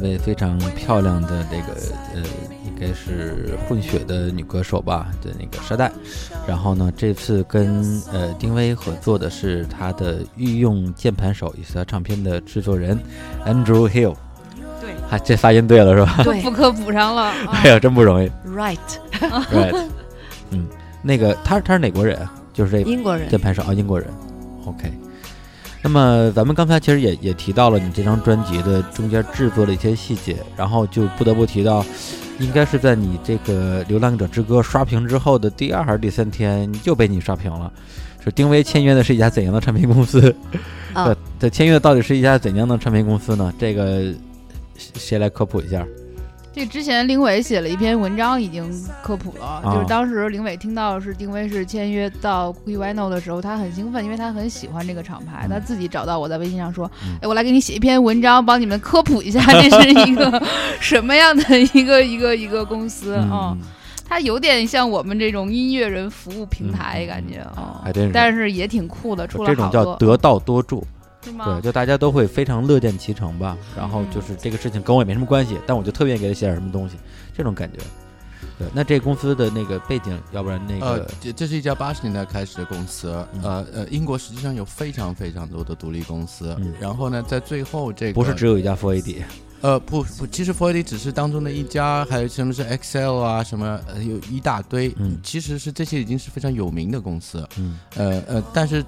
位非常漂亮的这个呃，应该是混血的女歌手吧的那个沙袋。然后呢，这次跟呃丁薇合作的是她的御用键盘手，也是她唱片的制作人 Andrew Hill。对，还这发音对了是吧？对补课补上了。啊哎呀，真不容易。，right，Right，嗯，那个他他是哪国人啊？就是这英国人键。盘手啊，英国人。OK，那么咱们刚才其实也也提到了你这张专辑的中间制作的一些细节，然后就不得不提到，应该是在你这个《流浪者之歌》刷屏之后的第二还是第三天又被你刷屏了。是丁薇签约的是一家怎样的唱片公司？啊 对，这签约到底是一家怎样的唱片公司呢？这个谁谁来科普一下？这之前林伟写了一篇文章，已经科普了。啊就是当时林伟听到是定威是签约到 Wino 的时候，他很兴奋，因为他很喜欢这个厂牌。嗯他自己找到我在微信上说：“嗯哎，我来给你写一篇文章，帮你们科普一下，这是一个 什么样的一个一个一个公司啊、嗯，它有点像我们这种音乐人服务平台，嗯感觉啊、还真是但是也挺酷的，出了这种。叫得道多助。是吗？对，就大家都会非常乐见其成吧。然后嗯就是这个事情跟我也没什么关系，但我就特别给他写点什么东西，这种感觉。对，那这公司的那个背景，要不然那呃个，这这是一家八十年代开始的公司，嗯呃呃，英国实际上有非常非常多的独立公司，嗯然后呢，在最后这个不是只有一家 f o a d 呃不不，其实 f o r d 只是当中的一家，还有什么是 Excel 啊，什么呃有一大堆，嗯其实是这些已经是非常有名的公司，嗯呃呃，但是。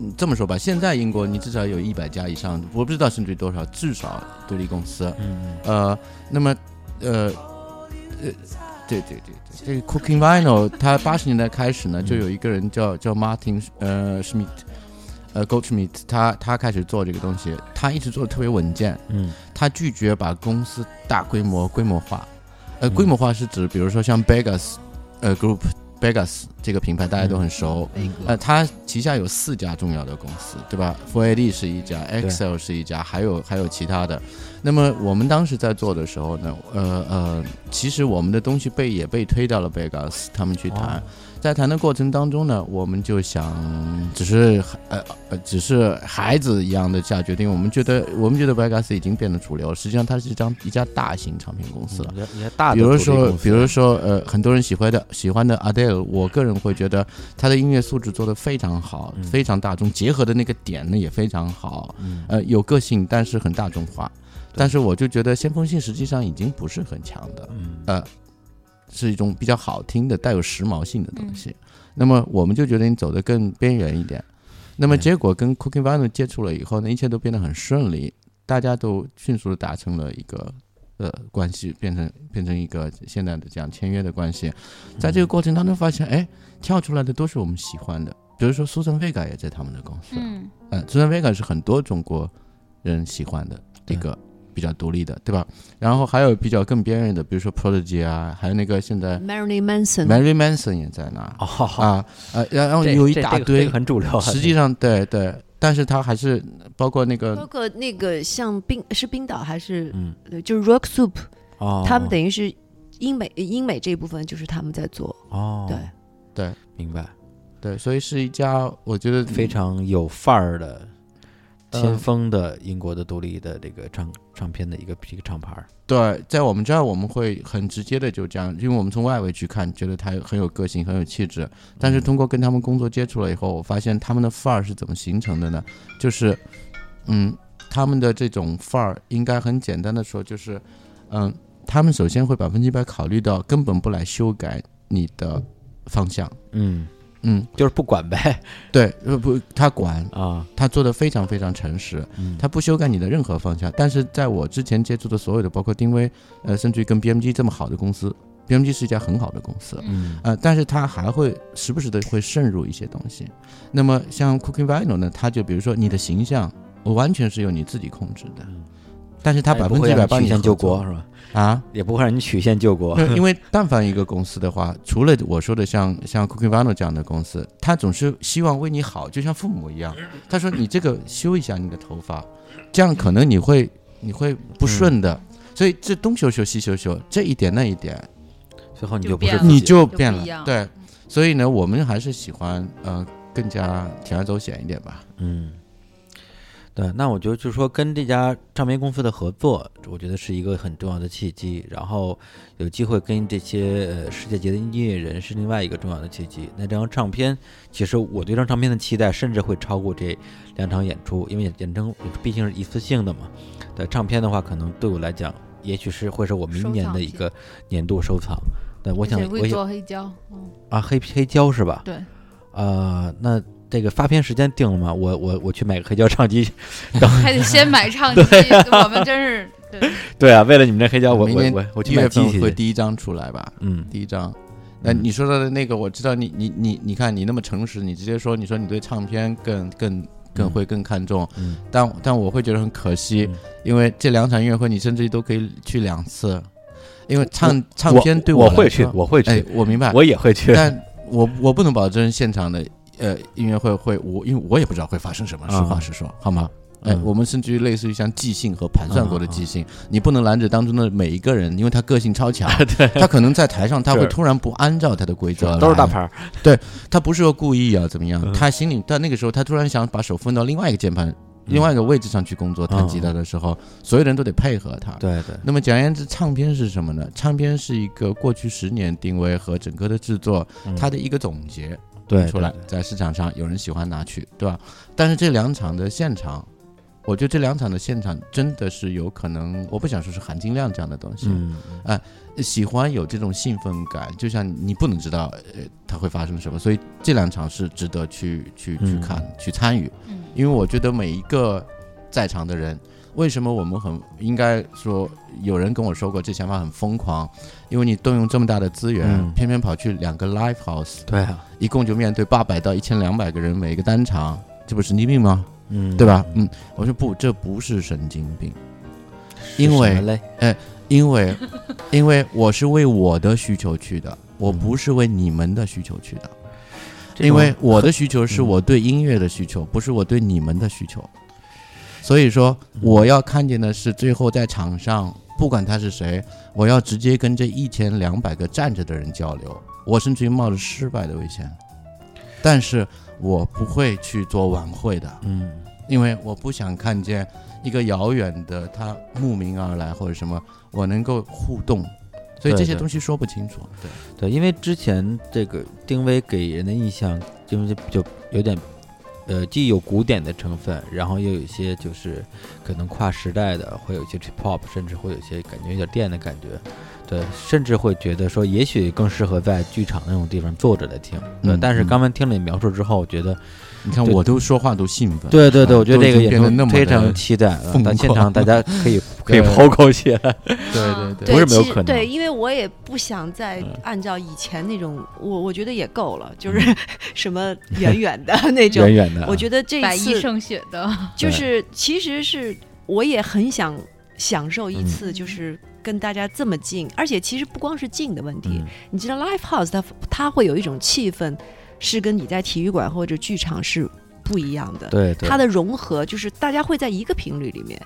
嗯这么说吧，现在英国你至少有一百家以上，我不知道甚至于多少，至少独立公司。嗯呃，那么呃呃，对对对对，这个 Cooking Vinyl 它八十年代开始呢，嗯就有一个人叫叫 Martin 呃 Schmidt，呃 Goldschmidt，他他开始做这个东西，他一直做的特别稳健，嗯他拒绝把公司大规模规模化，呃，嗯规模化是指比如说像 Begas，呃 Group Begas 这个品牌大家都很熟，嗯呃，它旗下有四家重要的公司，对吧？F o r AD 是一家，Excel 是一家，还有还有其他的。那么我们当时在做的时候呢，呃呃，其实我们的东西被也被推到了 Begas 他们去谈，哦在谈的过程当中呢，我们就想，只是呃呃，只是孩子一样的下决定。我们觉得，我们觉得 Vegas 已经变得主流，实际上它是一张一家大型唱片公司了。嗯，也也大的比如说比如说，呃，很多人喜欢的喜欢的 Adele，我个人会觉得他的音乐素质做得非常好，嗯非常大众，结合的那个点呢也非常好，嗯呃，有个性，但是很大众化。但是我就觉得先锋性实际上已经不是很强的，嗯呃，是一种比较好听的、带有时髦性的东西。那么我们就觉得你走得更边缘一点。那么嗯结果跟 Cooking Vinyl 接触了以后呢，一切都变得很顺利，大家都迅速的达成了一个呃关系，变成变成一个现在的这样签约的关系。在这个过程当中发现，哎，跳出来的都是我们喜欢的，比如说苏珊·维嘎也在他们的公司，嗯。嗯，苏珊·维嘎是很多中国人喜欢的一个比较独立的，对吧？然后还有比较更边缘的，比如说 Prodigy 啊，还有那个现在 Marilyn Manson，Mary Manson 也在那。啊，呃，然后有一大堆这这个，很主流啊，实际上对对，但是他还是包括那个包个括那个像冰是冰岛还是嗯。呃就是 Rock Soup，哦，他们等于是英美英美这一部分就是他们在做，哦，对，对。明白，对，所以是一家我觉得非常有范儿的。嗯先锋的英国的独立的这个唱唱片的一个一个厂牌儿，对，在我们这儿我们会很直接的就这样，因为我们从外围去看，觉得他很有个性，很有气质。但是通过跟他们工作接触了以后，我发现他们的范儿是怎么形成的呢？就是，嗯，他们的这种范儿应该很简单的说，就是，嗯，他们首先会百分之百考虑到根本不来修改你的方向，嗯，嗯，就是不管呗 对，呃不，他管，啊，他做的非常非常诚实，嗯，他不修改你的任何方向。但是在我之前接触的所有的，包括丁威，呃，甚至于跟 BMG 这么好的公司，BMG 是一家很好的公司，嗯呃，但是他还会时不时的会渗入一些东西。那么像 Cooking Vinyl 呢，他就比如说你的形象，我完全是由你自己控制的，嗯但是他也百分之百帮你合作线救国是吧？啊。也不会让你曲线救国，因为但凡一个公司的话，除了我说的像像 Cooking Vinyl 这样的公司，他总是希望为你好，就像父母一样。他说你这个修一下你的头发，这样可能你会你会不顺的。所以这东修修西修修，这一点那一点，最后你就不是自己你就就变了。对，所以呢，我们还是喜欢呃更加铤而走险一点吧。嗯，对，那我觉得就是说跟这家唱片公司的合作，我觉得是一个很重要的契机。然后有机会跟这些呃世界级的音乐人是另外一个重要的契机。那这张唱片，其实我对这张唱片的期待甚至会超过这两场演出，因为演演出毕竟是一次性的嘛。对唱片的话，可能对我来讲，也许是会是我明年的一个年度收藏。对，我想我想做黑胶，嗯，啊，黑黑胶是吧？对，啊，那这个发片时间定了吗？我我我去买个黑胶唱机。还得先买唱机，我们真是对，对啊，为了你们这黑胶，我我我我去一月份买机器。会第一张出来吧？嗯，第一张。那嗯你说的那个，我知道你你你你看你那么诚实，你直接说你说你对唱片更更更嗯会更看重，嗯但但我会觉得很可惜，嗯因为这两场音乐会你甚至于都可以去两次，因为唱唱片对来我会去，我会去，哎，我明白，我也会去。但我我不能保证现场的呃音乐会会我因为我也不知道会发生什么，实话啊实说，好吗？哎，嗯我们甚至于类似于像即兴和盘算过的即兴，你不能拦着当中的每一个人，因为他个性超强，他可能在台上他会突然不按照他的规则，都是大牌，儿，他不是说故意啊怎么样，嗯。他心里，但那个时候他突然想把手分到另外一个键盘、另外一个位置上去工作，弹吉他的时候，所有人都得配合他。对对，那么简而言之，唱片是什么呢？唱片是一个过去十年定位和整个的制作嗯。它的一个总结对出来。对，在市场上有人喜欢拿去，对吧？但是这两场的现场，我觉得这两场的现场真的是有可能，我不想说是含金量这样的东西，嗯，喜欢有这种兴奋感，就像你不能知道呃它会发生什么，所以这两场是值得去去去嗯看、去参与，嗯。因为我觉得每一个在场的人，为什么我们很应该说，有人跟我说过这想法很疯狂，因为你动用这么大的资源，嗯。偏偏跑去两个 live house，对啊，一共就面对八百到一千两百个人每个单场，这不神经病吗？嗯，对吧？嗯，我说不，这不是神经病，因为哎因为 因为我是为我的需求去的，我嗯不是为你们的需求去的，因为我的需求是嗯。我对音乐的需求，不是我对你们的需求。所以说，嗯。我要看见的是最后在场上，不管他是谁，我要直接跟这一千两百个站着的人交流，我甚至于冒着失败的危险，但是我不会去做晚会的。嗯因为我不想看见一个遥远的他慕名而来或者什么，我能够互动，所以这些东西说不清楚。对，对，因为之前这个丁薇给人的印象就是就有点，呃，既有古典的成分，然后又有一些就是可能跨时代的，会有一些 trip hop，甚至会有一些感觉有点电的感觉，对，甚至会觉得说也许更适合在剧场那种地方坐着来听，对。但是刚刚听了你描述之后，我觉得，你看我都说话都兴奋。对对对，啊我觉得这个演出变得那么非常期待啊疯到现场大家可以可以抛高起来，对对对不是没有其实可能对，因为我也不想再嗯按照以前那种，我我觉得也够了，就是 什么远远的那种远。远的啊，我觉得这一次依胜雪的，就是其实是我也很想享受一次，嗯就是跟大家这么近，而且其实不光是近的问题，嗯你知道 live house 它它会有一种气氛，是跟你在体育馆或者剧场是不一样的。对对，它的融合就是大家会在一个频率里面。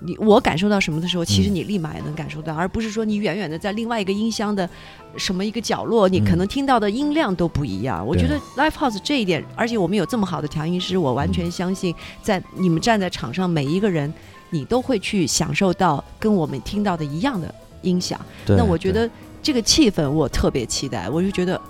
你我感受到什么的时候，其实嗯你立马也能感受到，而不是说你远远的在另外一个音箱的什么一个角落，你可嗯能听到的音量都不一样。我觉得 live house 这一点，而且我们有这么好的调音师，我完嗯全相信，在你们站在场上每一个人，你都会去享受到跟我们听到的一样的音响。那我觉得这个气氛我特别期待，我就觉得。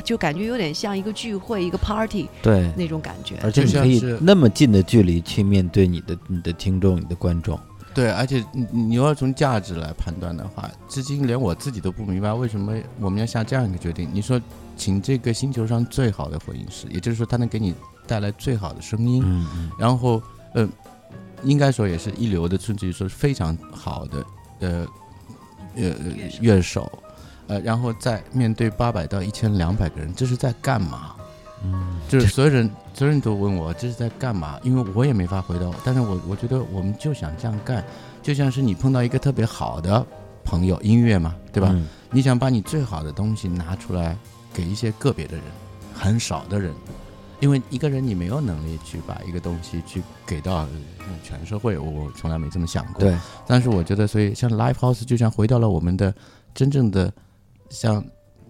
就感觉有点像一个聚会、一个 party 对那种感觉。而且你可以那么近的距离去面对你的你的听众、你的观众。对，而且你你要从价值来判断的话，至今连我自己都不明白为什么我们要下这样一个决定。你说，请这个星球上最好的混音师，也就是说，他能给你带来最好的声音，嗯嗯然后，呃、应该说也是一流的，甚至于说是非常好的，呃，呃，乐手，呃，然后再面对八百到一千两百个人，这是在干嘛？嗯，就是所有人，所有人都问我这是在干嘛，因为我也没法回答。但是我我觉得我们就想这样干，就像是你碰到一个特别好的朋友，音乐嘛，对吧？嗯你想把你最好的东西拿出来给一些个别的人，很少的人，因为一个人你没有能力去把一个东西去给到呃全社会，我我从来没这么想过。对，但是我觉得，所以像 live house 就像回到了我们的真正的，像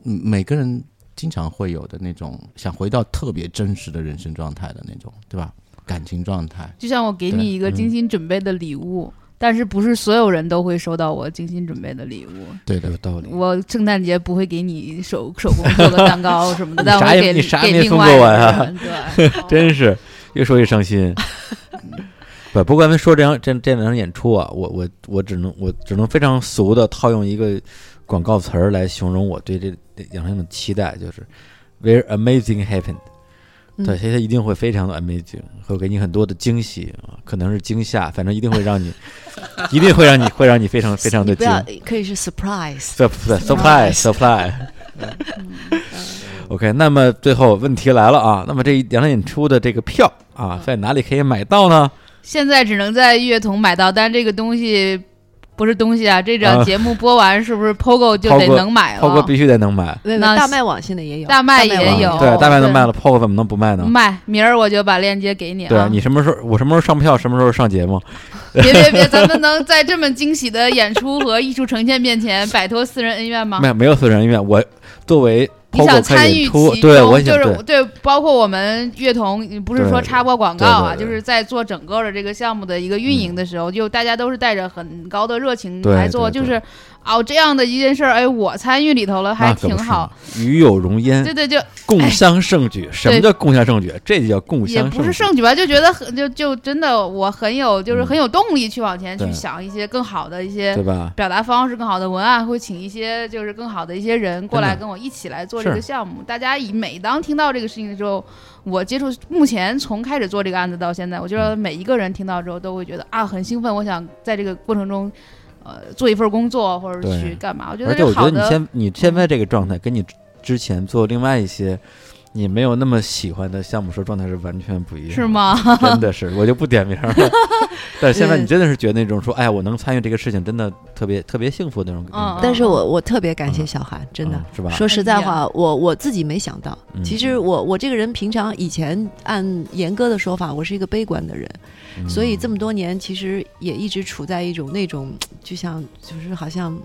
嗯每个人经常会有的那种想回到特别真实的人生状态的那种，对吧？感情状态。就像我给你一个精心准备的礼物，但是不是所有人都会收到我精心准备的礼物。对的有，道理。我圣诞节不会给你手手工做个蛋糕什么的，但我给你啥也没给另外送过我呀的人对，真是越说越伤心。不，不过咱们说这场这这两场演出啊，我我我只能我只能非常俗的套用一个广告词儿来形容我对这这两场的期待，就是 “very amazing happened” 对，它一定会非常的 amazing，会给你很多的惊喜啊，可能是惊吓，反正一定会让你，一定会让你会让你非常非常的惊你不要可以是 surprise。surprise surprise surprise。OK，那么最后问题来了啊，那么这一两场演出的这个票啊，在哪里可以买到呢？现在只能在乐童买到，但这个东西不是东西啊，这啊档节目播完是不是 POGO 就得 POGO 能买了？炮哥必须得能买，那大麦网现在也有，大麦也有对，大麦能卖了，POGO 怎么能不卖呢？卖，明儿我就把链接给你对啊。你什么时候我什么时候上票，什么时候上节目？别别别，咱们能在这么惊喜的演出和艺术呈现面前摆脱私人恩怨吗没？有没有私人恩怨，我作为你想参与其对，我中，就是对，包括我们乐童，不是说插播广告啊，就是在做整个的这个项目的一个运营的时候，就大家都是带着很高的热情来做，对就是哦这样的一件事儿，哎，我参与里头了，还挺好嘛。，与有荣焉对，对，就 共襄盛举。什么叫共襄盛举？这就叫共襄也不是盛盛举吧，就觉得很就就真的我很有就是嗯很有动力去往前去想一些更好的一些，对吧？表达方式更好的文案，会请一些就是更好的一些人过来跟我一起来做这个项目。大家以每当听到这个事情的时候，我接触目前从开始做这个案子到现在，我觉得每一个人听到之后都会觉得啊很兴奋，我想在这个过程中。呃，做一份工作或者去干嘛？我觉得而且我觉得你现你现在这个状态，跟你之之前做另外一些你没有那么喜欢的项目时候状态是完全不一样，是？吗？真的是，我就不点名了。但是现在你真的是觉得那种说，哎，我能参与这个事情，真的特别特别幸福那种感觉。嗯但是我我特别感谢小韩，真的嗯。是吧？说实在哎话，我我自己没想到，嗯其实我我这个人平常以前按严哥的说法，我是一个悲观的人，嗯所以这么多年其实也一直处在一种那种就像就是好像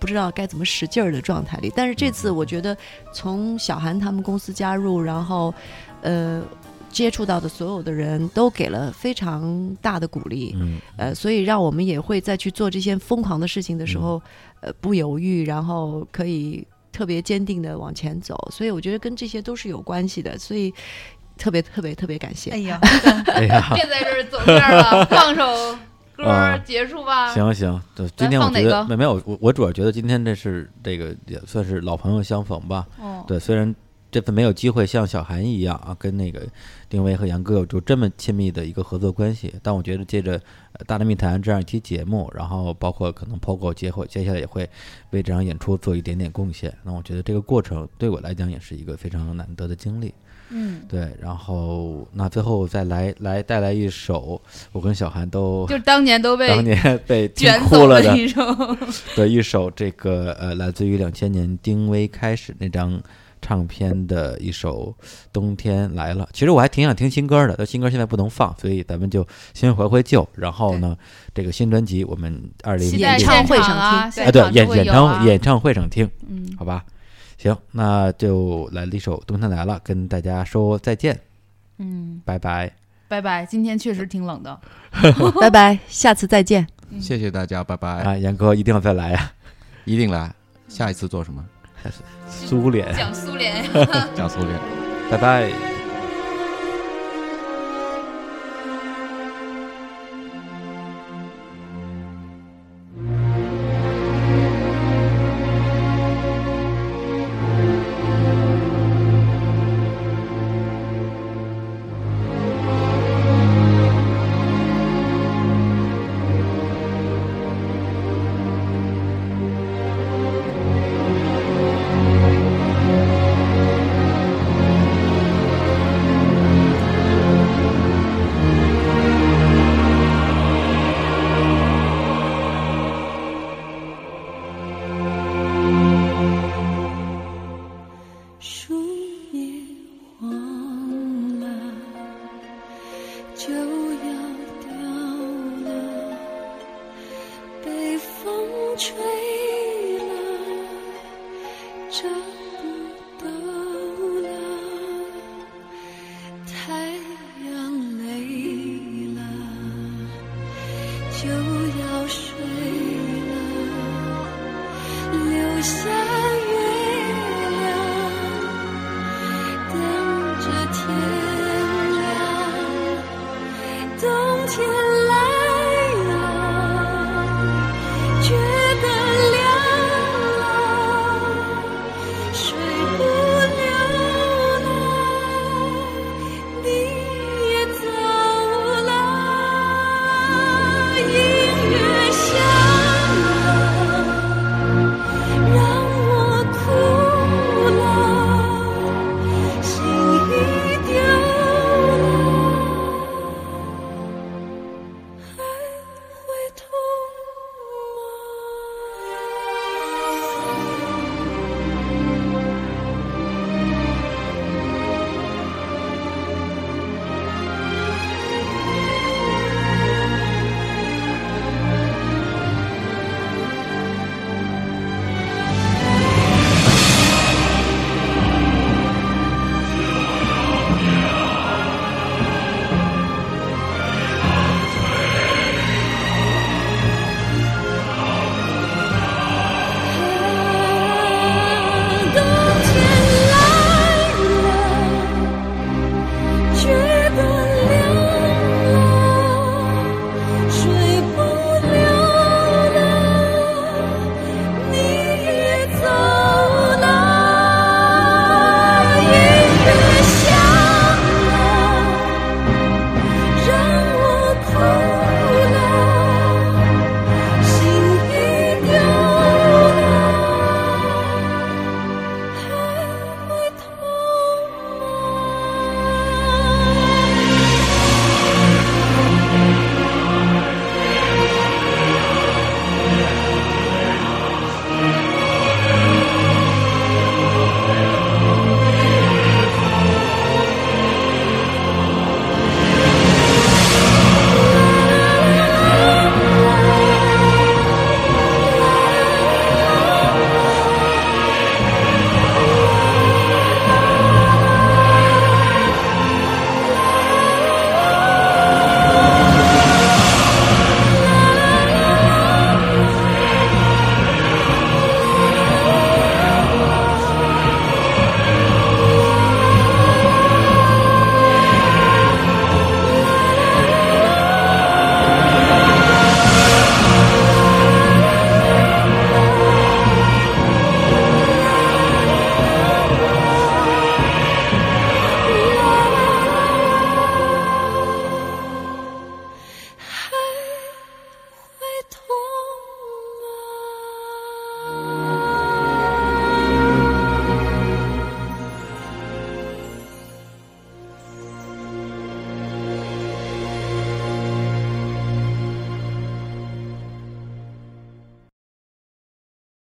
不知道该怎么使劲儿的状态里。但是这嗯次我觉得从小韩他们公司加入，然后呃接触到的所有的人都给了非常大的鼓励，嗯，呃，所以让我们也会在去做这些疯狂的事情的时候，呃，不犹豫，然后可以特别坚定的往前走。所以我觉得跟这些都是有关系的，所以特别特别特别感谢。哎呀，哎呀，别在这儿走这儿了，放首歌啊结束吧。行行，对，今天我觉得没没有，我我主要觉得今天这是这个也算是老朋友相逢吧。哦，对，虽然这次没有机会像小韩一样啊，跟那个丁薇和杨哥有就这么亲密的一个合作关系，但我觉得借着呃《大内密谈》这样一期节目，然后包括可能 POGO 接会接下来也会为这场演出做一点点贡献，那我觉得这个过程对我来讲也是一个非常难得的经历。嗯，对，然后那最后再来来带来一首我跟小韩都就当年都被 当年 被听卷哭了的一首。的一首这个呃，来自于两千年丁薇开始那张唱片的一首《冬天来了》。其实我还挺想听新歌的，但新歌现在不能放，所以咱们就先回回旧。然后呢，这个新专辑我们二零期待演唱会上听啊，对演演唱演唱会上听，嗯，好吧？行，那就来了一首《冬天来了》，跟大家说再见，嗯，拜拜。拜拜。今天确实挺冷的。拜拜，下次再见。谢谢大家，拜拜，啊，杨哥一定要再来呀、一定来。下一次做什么？苏联，讲苏联。讲苏联。拜拜。就要睡了，留下。